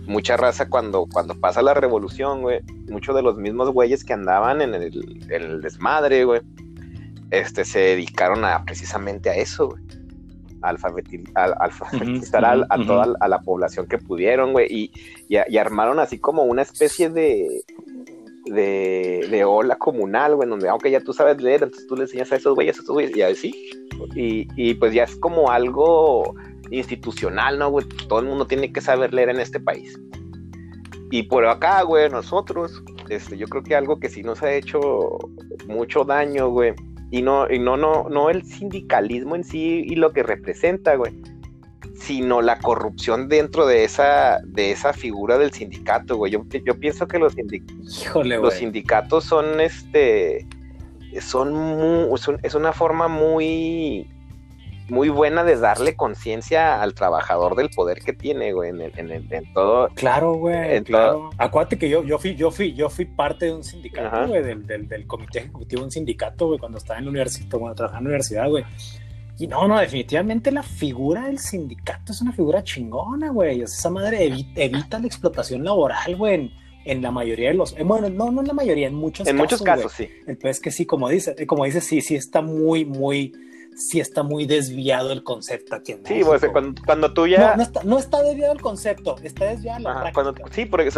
mucha raza cuando, cuando pasa la revolución, güey, muchos de los mismos güeyes que andaban en el, desmadre, güey, este, se dedicaron a precisamente a eso, güey. Alfabetizar a, toda a la población que pudieron, güey, y, y, armaron así como una especie de, de, de ola comunal, güey, donde aunque ya tú sabes leer, entonces tú le enseñas a esos güeyes, a esos güeyes, y así, y, y pues ya es como algo institucional, ¿no, güey? Todo el mundo tiene que saber leer en este país. Y por acá, güey, nosotros, este, yo creo que algo que sí nos ha hecho mucho daño, güey, y no, y no, no, no el sindicalismo en sí y lo que representa, güey, sino la corrupción dentro de esa, de esa figura del sindicato, güey. Yo, yo pienso que los, los sindicatos son, este, son, muy, es una forma muy muy buena de darle conciencia al trabajador del poder que tiene, güey, en, en, en, todo. Claro, güey, claro. Acuérdate que yo, yo fui, yo fui, yo fui parte de un sindicato, güey, del, del, del, comité ejecutivo de un sindicato, güey, cuando estaba en la universidad, cuando trabajaba en la universidad, güey. Y no, no, definitivamente la figura del sindicato es una figura chingona, güey. esa madre evita, la explotación laboral, güey. En, la mayoría de los, eh, bueno, no, no en la mayoría, en muchos en casos. En muchos casos, sí. Entonces que sí, como dice, como dice, sí, sí está muy, muy, sí está muy desviado el concepto aquí en México. Sí, cuando, tú ya... No, está, desviado el concepto, está desviado la práctica. sí, porque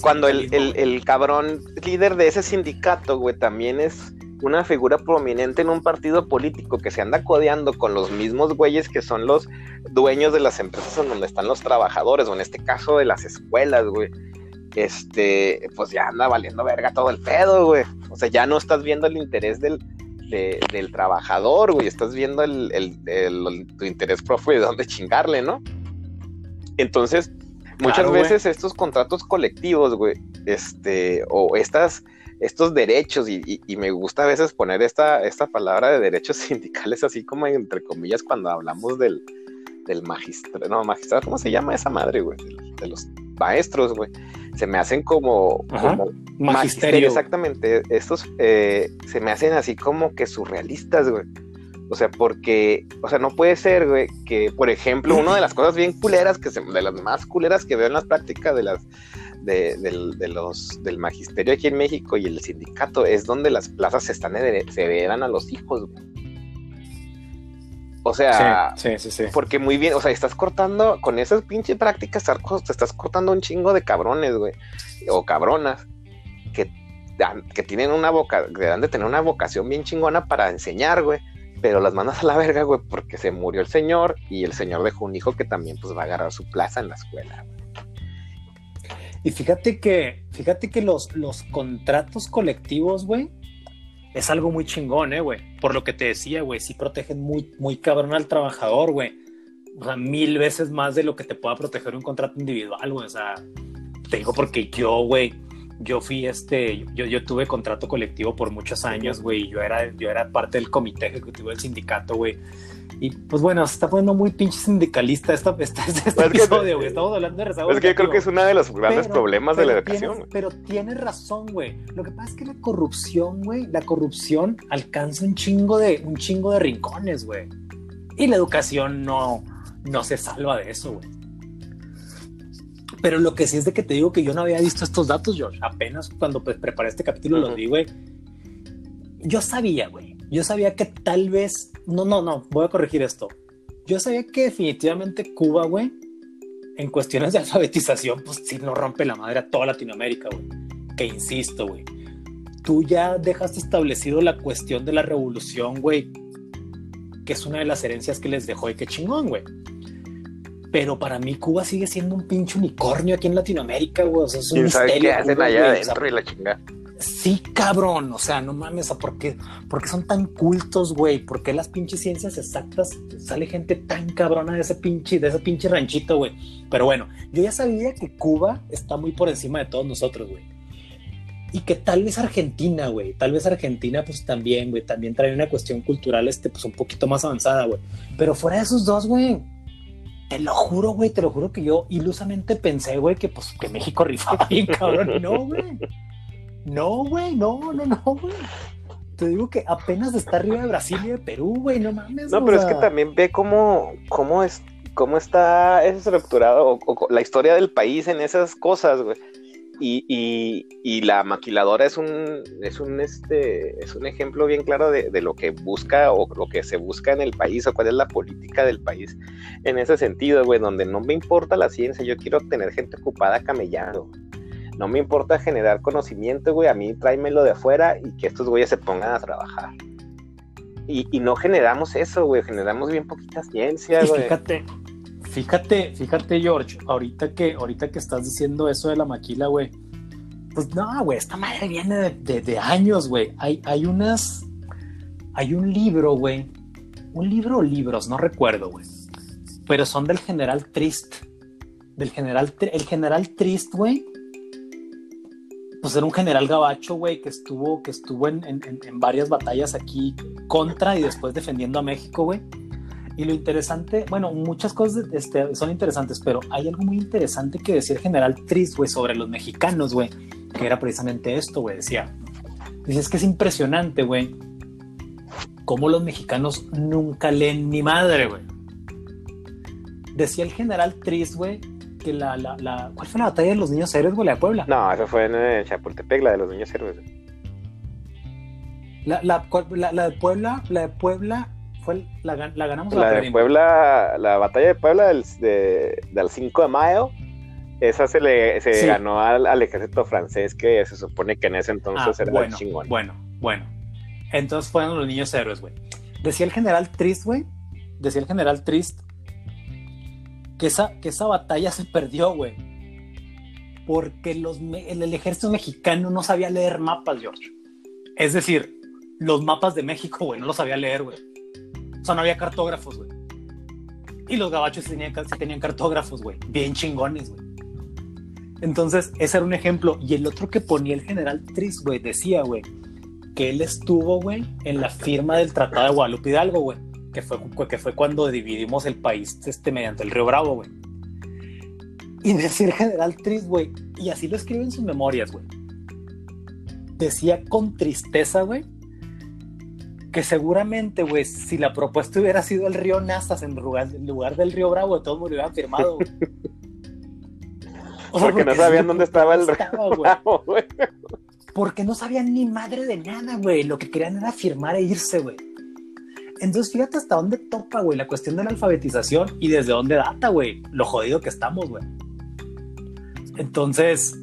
cuando, el, cabrón líder de ese sindicato, güey, también es una figura prominente en un partido político que se anda codeando con los mismos güeyes que son los dueños de las empresas en donde están los trabajadores, o en este caso de las escuelas, güey. Este, pues ya anda valiendo verga todo el pedo, güey. O sea, ya no estás viendo el interés del, del trabajador, güey. Estás viendo el, tu interés propio de dónde chingarle, ¿no? Entonces, muchas veces estos contratos colectivos, güey, este, o estas, estos derechos, y, me gusta a veces poner esta, esta palabra de derechos sindicales así como entre comillas cuando hablamos del, del magistrado, no, magistrado, ¿cómo se llama esa madre, güey? de los maestros, güey se me hacen como, magisterio. Exactamente, estos eh, se me hacen así como que surrealistas, güey. O sea, porque, o sea, no puede ser, güey, que, por ejemplo, una de las cosas bien culeras, que se, de las más culeras que veo en las prácticas de las, de, los, del magisterio aquí en México y el sindicato, es donde las plazas se están, se heredan a los hijos, güey. O sea, sí, sí, sí, porque muy bien, o sea, estás cortando con esas pinches prácticas, te estás cortando un chingo de cabrones, güey, o cabronas, que que tienen una boca, que de tener una vocación bien chingona para enseñar, güey, pero las mandas a la verga, güey, porque se murió el señor y el señor dejó un hijo que también pues va a agarrar su plaza en la escuela. Y fíjate que, fíjate que los, los contratos colectivos, güey, es algo muy chingón, eh, güey. Por lo que te decía, güey, sí protegen muy, muy cabrón al trabajador, güey. O sea, mil veces más de lo que te pueda proteger un contrato individual, güey. O sea, te digo porque yo, güey, yo fui este, yo, yo tuve contrato colectivo por muchos años, güey. Yo era, yo era parte del comité ejecutivo del sindicato, güey. Y pues bueno, se está poniendo muy pinche sindicalista esta, esta, este pues episodio, güey. Estamos hablando de rezago. Es que yo creo que es uno de los grandes problemas de la educación. pero tienes razón, güey. Lo que pasa es que la corrupción, güey, la corrupción alcanza un chingo de, un chingo de rincones, güey. Y la educación no, no se salva de eso, güey. Pero lo que sí es de que te digo que yo no había visto estos datos, George. Apenas cuando pues, preparé este capítulo los vi, güey. Yo sabía, güey. Yo sabía que tal vez. No, no, no. Voy a corregir esto. Yo sabía que definitivamente Cuba, güey, en cuestiones de alfabetización, pues sí no rompe la madre a toda Latinoamérica, güey. Que insisto, güey. Tú ya dejaste establecido la cuestión de la revolución, güey, que es una de las herencias que les dejó y qué chingón, güey pero para mí Cuba sigue siendo un pinche unicornio aquí en Latinoamérica, güey. O sea, es un misterio. qué hacen allá adentro y la chingada? Sí, cabrón, o sea, no mames, ¿por qué, ¿por qué son tan cultos, güey? ¿Por qué las pinches ciencias exactas sale gente tan cabrona de ese pinche, de ese pinche ranchito, güey? Pero bueno, yo ya sabía que Cuba está muy por encima de todos nosotros, güey. Y que tal vez Argentina, güey, tal vez Argentina, pues también, güey, también trae una cuestión cultural, este, pues un poquito más avanzada, güey. Pero fuera de esos dos, güey, te lo juro, güey, te lo juro que yo ilusamente pensé, güey, que pues que México rifaba bien, cabrón. No, güey. No, güey, no, no, no, güey. Te digo que apenas está arriba de Brasil y de Perú, güey, no mames. No, pero es que también ve cómo, cómo es, cómo está estructurado la historia del país en esas cosas, güey. Y, y, la maquiladora es un, es un, este, es un ejemplo bien claro de, de, lo que busca o lo que se busca en el país o cuál es la política del país en ese sentido, güey, donde no me importa la ciencia, yo quiero tener gente ocupada camellando. No me importa generar conocimiento, güey, a mí tráemelo de afuera y que estos güeyes se pongan a trabajar. Y, y no generamos eso, güey, generamos bien poquita ciencia, güey. Fíjate, Fíjate, fíjate, George, ahorita que, ahorita que estás diciendo eso de la maquila, güey. Pues no, güey, esta madre viene de, años, güey. Hay, hay unas. Hay un libro, güey. Un libro o libros, no recuerdo, güey. Pero son del general Trist. Del general. El general Trist, güey. Pues era un general gabacho, güey, que estuvo, que estuvo en, en varias batallas aquí contra y después defendiendo a México, güey y lo interesante, bueno, muchas cosas este, son interesantes, pero hay algo muy interesante que decía el general Tris, güey, sobre los mexicanos, güey, que era precisamente esto, güey, decía. Dice, es que es impresionante, güey, cómo los mexicanos nunca leen ni madre, güey. Decía el general Tris, güey, que la, la, la, ¿Cuál fue la batalla de los niños héroes, güey, la de Puebla? No, esa fue en eh, Chapultepec, la de los niños héroes. La, la, la, la de Puebla, la de Puebla fue la, ganamos la, de Puebla, la batalla de Puebla del, del 5 de mayo, esa se le se ganó al, ejército francés que se supone que en ese entonces ah, era bueno, chingón. Bueno, bueno. Entonces fueron los niños héroes, güey. Decía el general Trist, güey. Decía el general Trist que esa, que esa batalla se perdió, güey. Porque los, el, ejército mexicano no sabía leer mapas, George. Es decir, los mapas de México, güey, no los sabía leer, güey. O sea, no había cartógrafos, güey. Y los gabachos sí tenían, tenían cartógrafos, güey. Bien chingones, güey. Entonces, ese era un ejemplo. Y el otro que ponía el general Tris, güey, decía, güey, que él estuvo, güey, en la firma del Tratado de Guadalupe Hidalgo, güey. Que fue, que fue cuando dividimos el país este, mediante el Río Bravo, güey. Y decía el general Tris, güey, y así lo escribe en sus memorias, güey. Decía con tristeza, güey, que seguramente, güey, si la propuesta hubiera sido el río Nazas en lugar, del río Bravo, todos me lo hubieran firmado. porque, no sabían dónde estaba el río Bravo, güey. Porque no sabían ni madre de nada, güey. Lo que querían era firmar e irse, güey. Entonces, fíjate hasta dónde topa, güey, la cuestión de la alfabetización y desde dónde data, güey, lo jodido que estamos, güey. Entonces,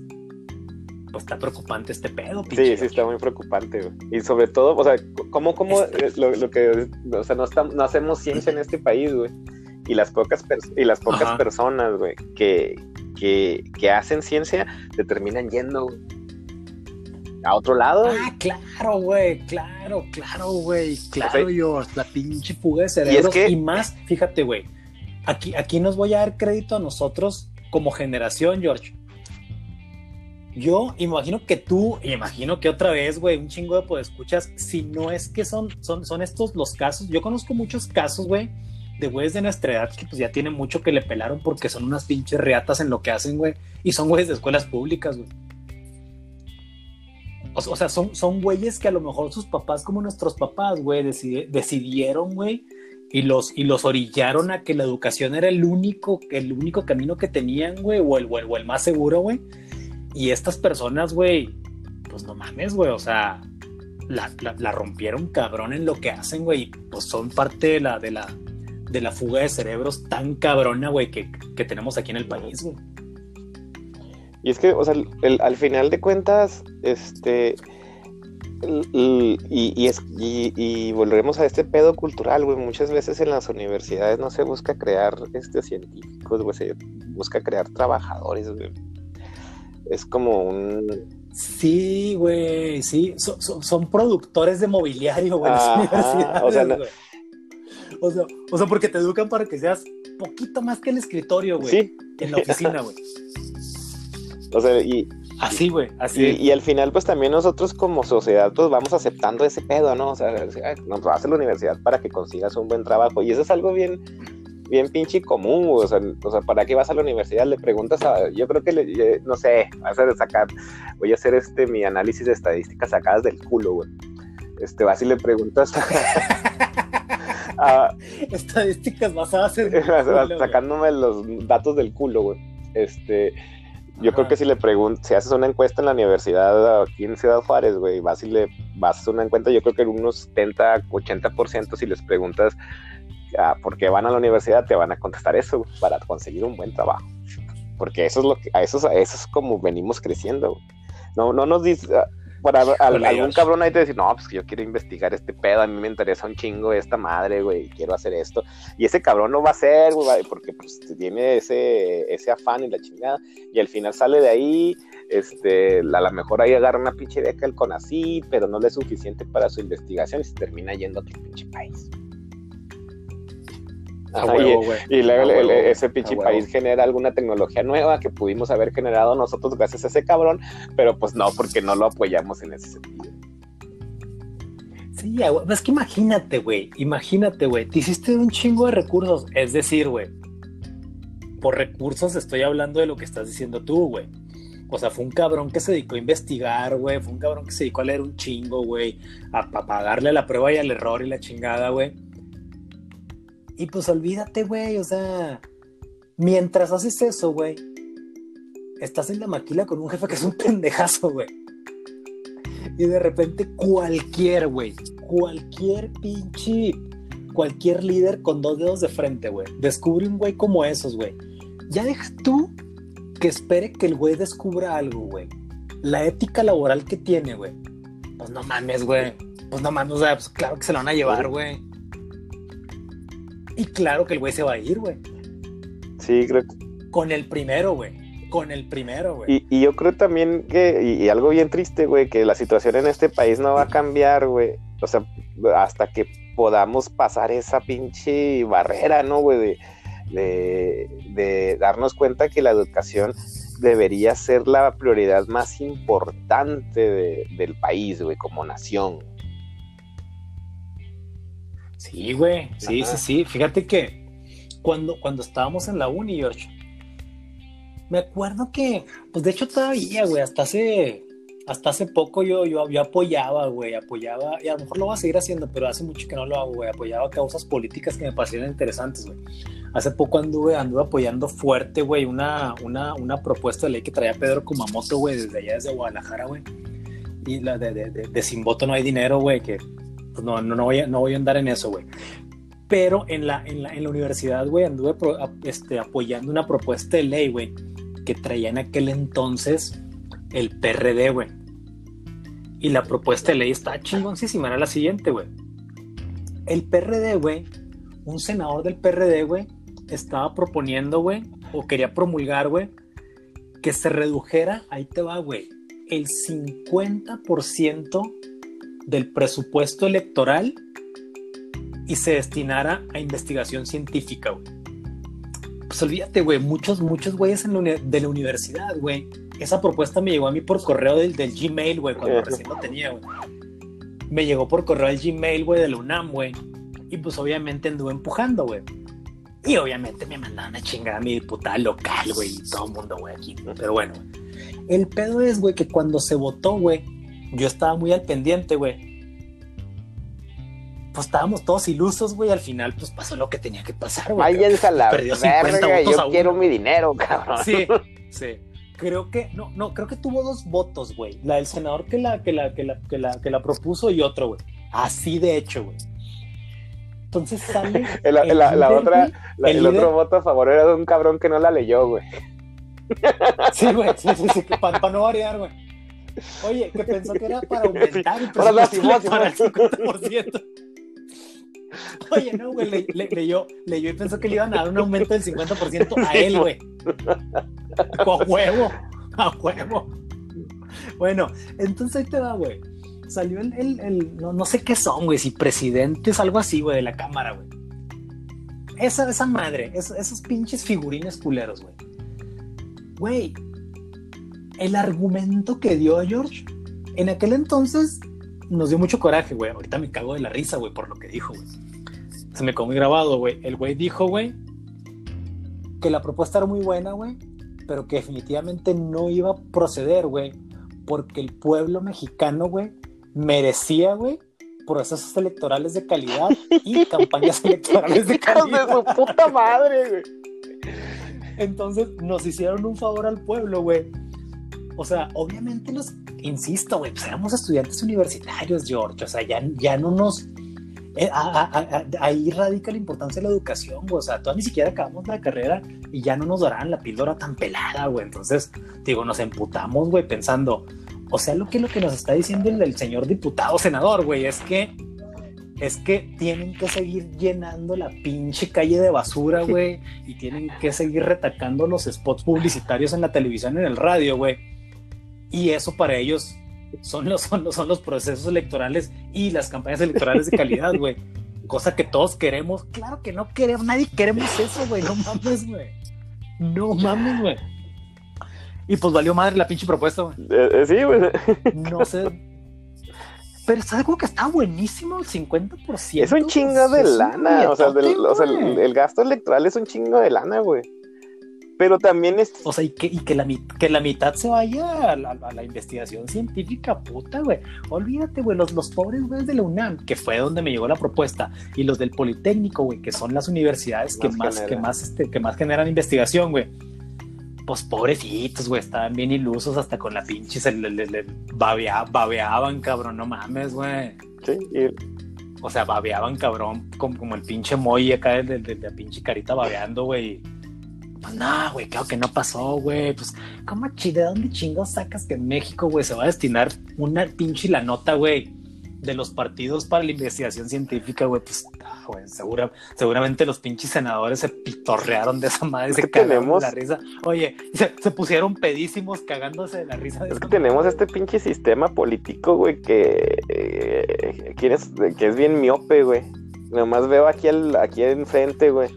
pues está preocupante este pedo, pinche. Sí, sí, está muy preocupante, güey. Y sobre todo, o sea, ¿cómo, cómo lo, lo, que, o sea, no, no hacemos ciencia en este país, güey? Y las pocas, y las pocas personas, güey, que, que, que, hacen ciencia, se terminan yendo, güey a otro lado. Ah, claro, güey, claro, claro, güey, claro, George, la pinche fuga de cerebros y, más, fíjate, güey, aquí, aquí nos voy a dar crédito a nosotros como generación, George. Yo imagino que tú, imagino que otra vez, güey, un chingo de escuchas, si no es que son, son, son estos los casos, yo conozco muchos casos, güey, de güeyes de nuestra edad que pues ya tienen mucho que le pelaron porque son unas pinches reatas en lo que hacen, güey, y son güeyes de escuelas públicas, güey. O, sea, son, son güeyes que a lo mejor sus papás, como nuestros papás, güey, decidieron, güey, y los, y los orillaron a que la educación era el único, el único camino que tenían, güey, o el, o el más seguro, güey. Y estas personas, güey, pues no mames, güey, o sea, la, la, rompieron cabrón en lo que hacen, güey, pues son parte de la, de la, de la fuga de cerebros tan cabrona, güey, que, que tenemos aquí en el país, güey. Y es que, o sea, al final de cuentas, este. Y, y, es, y, volvemos a este pedo cultural, güey. Muchas veces en las universidades no se busca crear este, científicos, güey. Se busca crear trabajadores, güey. Es como un. Sí, güey, sí. son productores de mobiliario, güey. o sea, o sea, o sea, porque te educan para que seas poquito más que el escritorio, güey. Sí. En la oficina, güey. O sea, y... Así, güey, así. Y, al final, pues también nosotros como sociedad, pues vamos aceptando ese pedo, ¿no? O sea, nos vas a la universidad para que consigas un buen trabajo. Y eso es algo bien, bien pinche común, O sea, o sea, ¿para qué vas a la universidad? Le preguntas a, yo creo que, le, no sé, vas a sacar, voy a hacer este, mi análisis de estadísticas sacadas del culo, güey. Este, vas y le preguntas a, estadísticas basadas en sacándome los datos del culo, güey. Este, yo creo que si le preguntas, si haces una encuesta en la universidad aquí en Ciudad Juárez, güey, vas y le vas a hacer una encuesta, yo creo que unos 70, 80% si les preguntas ah, por qué van a la universidad, te van a contestar eso, para conseguir un buen trabajo. Porque eso es lo que, a eso, a eso es como venimos creciendo. No, no nos dice, ah, para algún cabrón ahí te decir, no, pues que yo quiero investigar este pedo, a mí me interesa un chingo esta madre, güey, quiero hacer esto. Y ese cabrón no va a hacer, güey, porque pues tiene ese, ese afán y la chingada. Y al final sale de ahí, este, a lo mejor ahí agarra una pinche beca el CONACYT, pero no le es suficiente para su investigación y se termina yendo a otro pinche país y, luego ese pinche país genera alguna tecnología nueva que pudimos haber generado nosotros gracias a ese cabrón, pero pues no, porque no lo apoyamos en ese sentido. Sí, es que imagínate, güey, imagínate, güey, te hiciste un chingo de recursos, es decir, güey, por recursos estoy hablando de lo que estás diciendo tú, güey. O sea, fue un cabrón que se dedicó a investigar, güey, fue un cabrón que se dedicó a leer un chingo, güey, a, a pagarle a la prueba y al error y la chingada, güey y pues olvídate, güey, o sea, mientras haces eso, güey, estás en la maquila con un jefe que es un pendejazo, güey. Y de repente cualquier, güey, cualquier pinche, cualquier líder con dos dedos de frente, güey, descubre un güey como esos, güey. Ya deja tú que espere que el güey descubra algo, güey. La ética laboral que tiene, güey. Pues no mames, güey. Pues no mames, o sea, pues claro que se lo van a llevar, güey. Y claro que el güey se va a ir, güey. Sí, creo que... Con el primero, güey. Con el primero, güey. Y, yo creo también que, y, algo bien triste, güey, que la situación en este país no va a cambiar, güey. O sea, hasta que podamos pasar esa pinche barrera, ¿no, güey? De, de darnos cuenta que la educación debería ser la prioridad más importante de, del país, güey, como nación. Sí, güey, sí, sí, sí. Fíjate que cuando, cuando estábamos en la uni, George, me acuerdo que, pues de hecho todavía, güey, hasta hace, hasta hace poco yo, yo, apoyaba, güey, apoyaba, y a lo mejor lo voy a seguir haciendo, pero hace mucho que no lo hago, güey, apoyaba causas políticas que me parecieron interesantes, güey. Hace poco anduve, anduve apoyando fuerte, güey, una, una, una propuesta de ley que traía Pedro Kumamoto, güey, desde allá, desde Guadalajara, güey. Y la de, de, de, de sin voto no hay dinero, güey, que pues no, no, voy a, no voy a andar en eso, güey. Pero en la, en la, en la universidad, güey, anduve este, apoyando una propuesta de ley, güey, que traía en aquel entonces el PRD, güey. Y la propuesta de ley está chingoncísima, era la siguiente, güey. El PRD, güey, un senador del PRD, güey, estaba proponiendo, güey, o quería promulgar, güey, que se redujera, ahí te va, güey, el 50% del presupuesto electoral y se destinara a investigación científica, güey. Pues olvídate, güey, muchos, muchos güeyes en la de la universidad, güey. Esa propuesta me llegó a mí por correo del, del Gmail, güey, cuando recién lo tenía, güey. Me llegó por correo del Gmail, güey, de la UNAM, güey. Y pues obviamente anduve empujando, güey. Y obviamente me mandaron a chingar a mi diputada local, güey, y todo el mundo, güey, aquí. Pero bueno, el pedo es, güey, que cuando se votó, güey, yo estaba muy al pendiente, güey. Pues estábamos todos ilusos, güey. Al final, pues pasó lo que tenía que pasar, güey. Váyanse la verga, yo quiero mi dinero, cabrón. Sí, sí. Creo que, no, no, creo que tuvo dos votos, güey. La del senador que la, que la, que la, que la, que la propuso y otro, güey. Así de hecho, güey. Entonces sale. la, otra, el, otro voto a favor era de un cabrón que no la leyó, güey. Sí, güey, sí, sí, sí, para no variar, güey. Oye, que pensó que era para aumentar el presupuesto para el 50%. Oye, no, güey, le, leyó, leyó y pensó que le iban a dar un aumento del 50% a él, güey. A huevo, a huevo. Bueno, entonces ahí te va, güey salió el, el, no, no, sé qué son, güey, si presidentes, algo así, güey, de la cámara, güey. Esa, esa madre, esos, pinches figurines culeros, güey. Güey, el argumento que dio George, en aquel entonces nos dio mucho coraje, güey. Ahorita me cago de la risa, güey, por lo que dijo, güey. Se me quedó muy grabado, güey. El güey dijo, güey, que la propuesta era muy buena, güey, pero que definitivamente no iba a proceder, güey, porque el pueblo mexicano, güey, merecía, güey, procesos electorales de calidad y campañas electorales de calidad. de su puta madre, güey. Entonces nos hicieron un favor al pueblo, güey. O sea, obviamente los, insisto, güey, pues éramos estudiantes universitarios, George. O sea, ya, ya no nos. Eh, ahí radica la importancia de la educación, güey. O sea, todavía ni siquiera acabamos la carrera y ya no nos darán la píldora tan pelada, güey. Entonces, digo, nos emputamos, güey, pensando, o sea, lo que, lo que nos está diciendo el, señor diputado senador, güey, es que es que tienen que seguir llenando la pinche calle de basura, güey, y tienen que seguir retacando los spots publicitarios en la televisión y en el radio, güey. Y eso para ellos son los, son los, son los procesos electorales y las campañas electorales de calidad, güey. Cosa que todos queremos. Claro que no queremos, nadie queremos eso, güey. No mames, güey. No mames, güey. Y pues valió madre la pinche propuesta, güey. Eh, eh, sí, güey. No sé. Pero ¿sabes como que está buenísimo el 50%? Es un chingo de lana. o sea, el, gasto electoral es un chingo de lana, güey. Pero también es. O sea, y que, que, la, que la mitad se vaya a la, investigación científica, puta, güey. Olvídate, güey, los, los pobres güeyes de la UNAM, que fue donde me llegó la propuesta, y los del Politécnico, güey, que son las universidades que más, que más, este, que más generan investigación, güey pues pobrecitos, güey, estaban bien ilusos hasta con la pinche, se le, babeaban, cabrón, no mames, güey. Sí, O sea, babeaban, cabrón, como, el pinche Moy acá de, la pinche carita babeando, güey. Pues no, güey, claro que no pasó, güey. Pues, ¿cómo chide? ¿De dónde chingados sacas que en México, güey, se va a destinar una pinche la nota, güey? de los partidos para la investigación científica, güey, pues, güey, seguramente los pinches senadores se pitorrearon de esa madre, se cagaron de la risa. Oye, se, pusieron pedísimos cagándose de la risa. De es que tenemos este pinche sistema político, güey, que, eh, que, es, bien miope, güey. Nomás veo aquí, al, aquí enfrente, güey.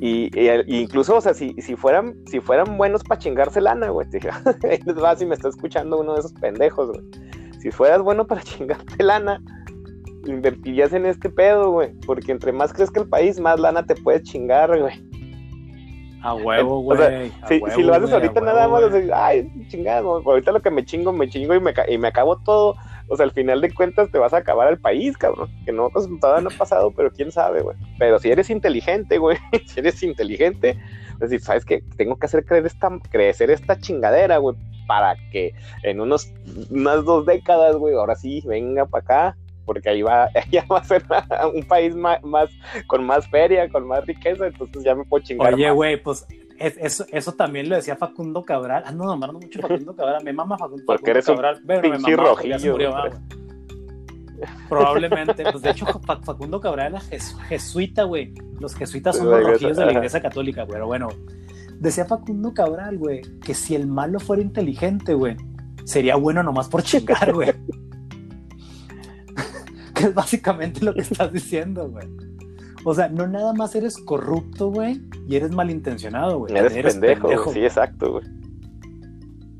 Y, incluso, o sea, si, si, fueran, si fueran buenos para chingarse lana, güey, ahí les va si me está escuchando uno de esos pendejos, güey si fueras bueno para chingarte lana, invertirías en este pedo, güey. Porque entre más crezca el país, más lana te puedes chingar, güey. A huevo, güey. O sea, si, lo haces ahorita nada más, ay, chingado, ahorita lo que me chingo, me chingo y me, y me acabo todo. O sea, al final de cuentas te vas a acabar el país, cabrón. Que no, pues, todavía no ha pasado, pero quién sabe, güey. Pero si eres inteligente, güey, si eres inteligente, es decir, ¿sabes qué? Tengo que hacer creer esta, crecer esta chingadera, güey para que en unos, unas dos décadas, güey, ahora sí, venga para acá, porque ahí va, ya va a ser un país más, con más feria, con más riqueza, entonces ya me puedo chingar. Oye, güey, pues es- eso, eso también lo decía Facundo Cabral. Ando nombrando mucho Facundo Cabral. Me mama Facundo, Porque Facundo eres un Cabral. Pinche porque ya se rojillo, murió, ah. Probablemente. Pues de hecho, Fa- Facundo Cabral era jes- jesuita, güey. Los jesuitas son la los rojillos de la iglesia católica, güey. Pero bueno, decía Facundo Cabral, güey, que si el malo fuera inteligente, güey, sería bueno nomás por chingar, güey. que es básicamente lo que estás diciendo, güey. O sea, no nada más eres corrupto, güey, y eres malintencionado, güey. Eres, pendejo, sí, exacto, güey.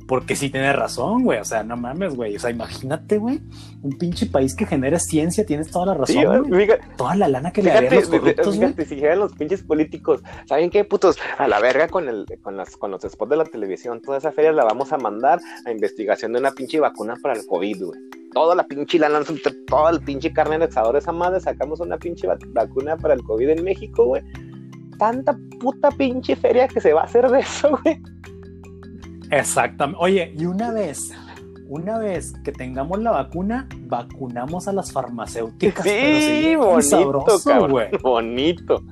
Porque sí tienes razón, güey. O sea, no mames, güey. O sea, imagínate, güey, un pinche país que genera ciencia, tienes toda la razón, Sí, güey. Toda la lana que le darían los corruptos, güey. si llegan los pinches políticos, ¿saben qué, putos? A la verga con, el, con, las, con los spots de la televisión, toda esa feria la vamos a mandar a investigación de una pinche vacuna para el COVID, güey. Toda la pinche lana, toda el pinche carne en exador esa madre, sacamos una pinche va- vacuna para el COVID en México, güey. Tanta puta pinche feria que se va a hacer de eso, güey. Exactamente. Oye, y una vez, una vez que tengamos la vacuna, vacunamos a las farmacéuticas. pero Sí, bien bonito, sabroso, cabrón. güey. Bonito.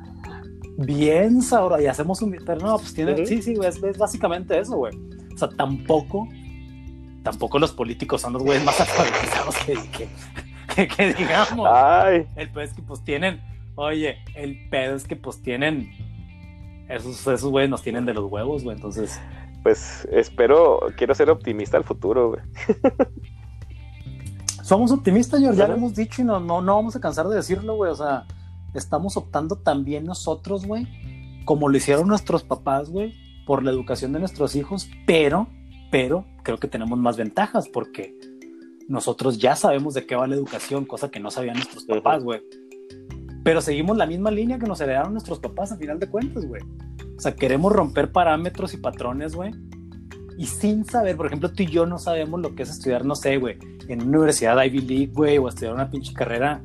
Bien sabroso. Y hacemos un. Pero no, pues tiene. Sí, sí, güey. Es, es básicamente eso, güey. O sea, tampoco. Tampoco los políticos son los güeyes más actualizados que, que, que- que digamos. Ay, El pedo es que pues tienen, oye, el pedo es que pues tienen, esos, esos güeyes nos tienen de los huevos, güey, entonces, pues espero, quiero ser optimista al futuro, güey. somos optimistas, George, ya lo hemos dicho y no, no, no vamos a cansar de decirlo, güey, o sea, estamos optando también nosotros, güey, como lo hicieron nuestros papás, güey, por la educación de nuestros hijos, pero, pero creo que tenemos más ventajas porque nosotros ya sabemos de qué va la educación, cosa que no sabían nuestros papás, güey. Pero seguimos la misma línea que nos heredaron nuestros papás a final de cuentas, güey. O sea, queremos romper parámetros y patrones, güey. Y sin saber, por ejemplo, tú y yo no sabemos lo que es estudiar, no sé, güey, en una universidad Ivy League, güey, o estudiar una pinche carrera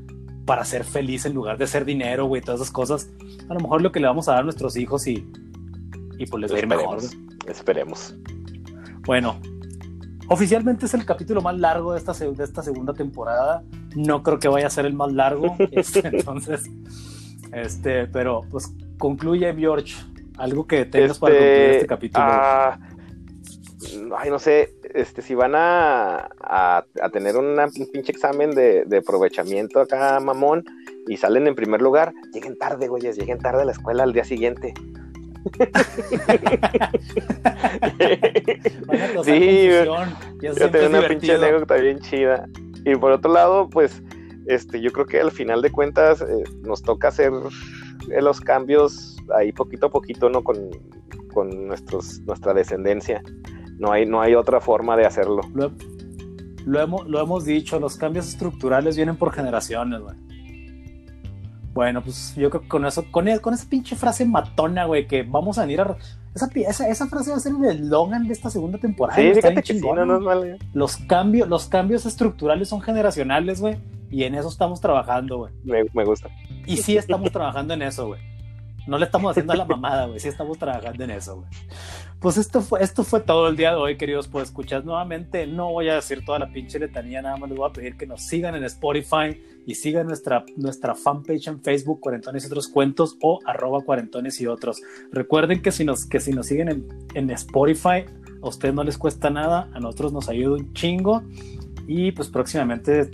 para ser feliz en lugar de hacer dinero, güey, todas esas cosas. A lo mejor lo que le vamos a dar a nuestros hijos y, y pues les va a ir mejor. Esperemos. Bueno, oficialmente es el capítulo más largo de esta, de esta segunda temporada. No creo que vaya a ser el más largo. este, entonces, este, pero pues concluye, George. Algo que tengas para concluir este capítulo. ah, ay, no sé, este, si van a, a, a tener una- un pinche examen de, de aprovechamiento acá, mamón, y salen en primer lugar, lleguen tarde, güeyes, lleguen tarde a la escuela al día siguiente. Sí, Yo tengo una pinche anécdota bien chida. Y por otro lado, pues, este, yo creo que al final de cuentas eh, nos toca hacer eh, los cambios ahí poquito a poquito, ¿no? Con, con nuestros, nuestra descendencia. No hay, no hay otra forma de hacerlo. Lo, lo hemos, lo hemos dicho, los cambios estructurales vienen por generaciones, güey. Bueno, pues yo creo que con eso, con, con esa pinche frase matona, güey, que vamos a venir a... Esa, esa, esa frase va a ser el eslogan de esta segunda temporada. Sí, fíjate bien que sí, chingona, no, no güey. es malo. los, cambios, los cambios estructurales son generacionales, güey, y en eso estamos trabajando, güey. Me, me gusta. Y sí estamos trabajando en eso, güey. No le estamos haciendo a la mamada, güey. Sí estamos trabajando en eso, güey. Pues esto fue, esto fue todo el día de hoy, queridos. Pues escuchar nuevamente. No voy a decir toda la pinche letanía, nada más les voy a pedir que nos sigan en Spotify y sigan nuestra, nuestra fanpage en Facebook, Cuarentones y otros cuentos, o arroba cuarentones y otros. Recuerden que si nos, que si nos siguen en, en Spotify, a ustedes no les cuesta nada, a nosotros nos ayuda un chingo. Y pues próximamente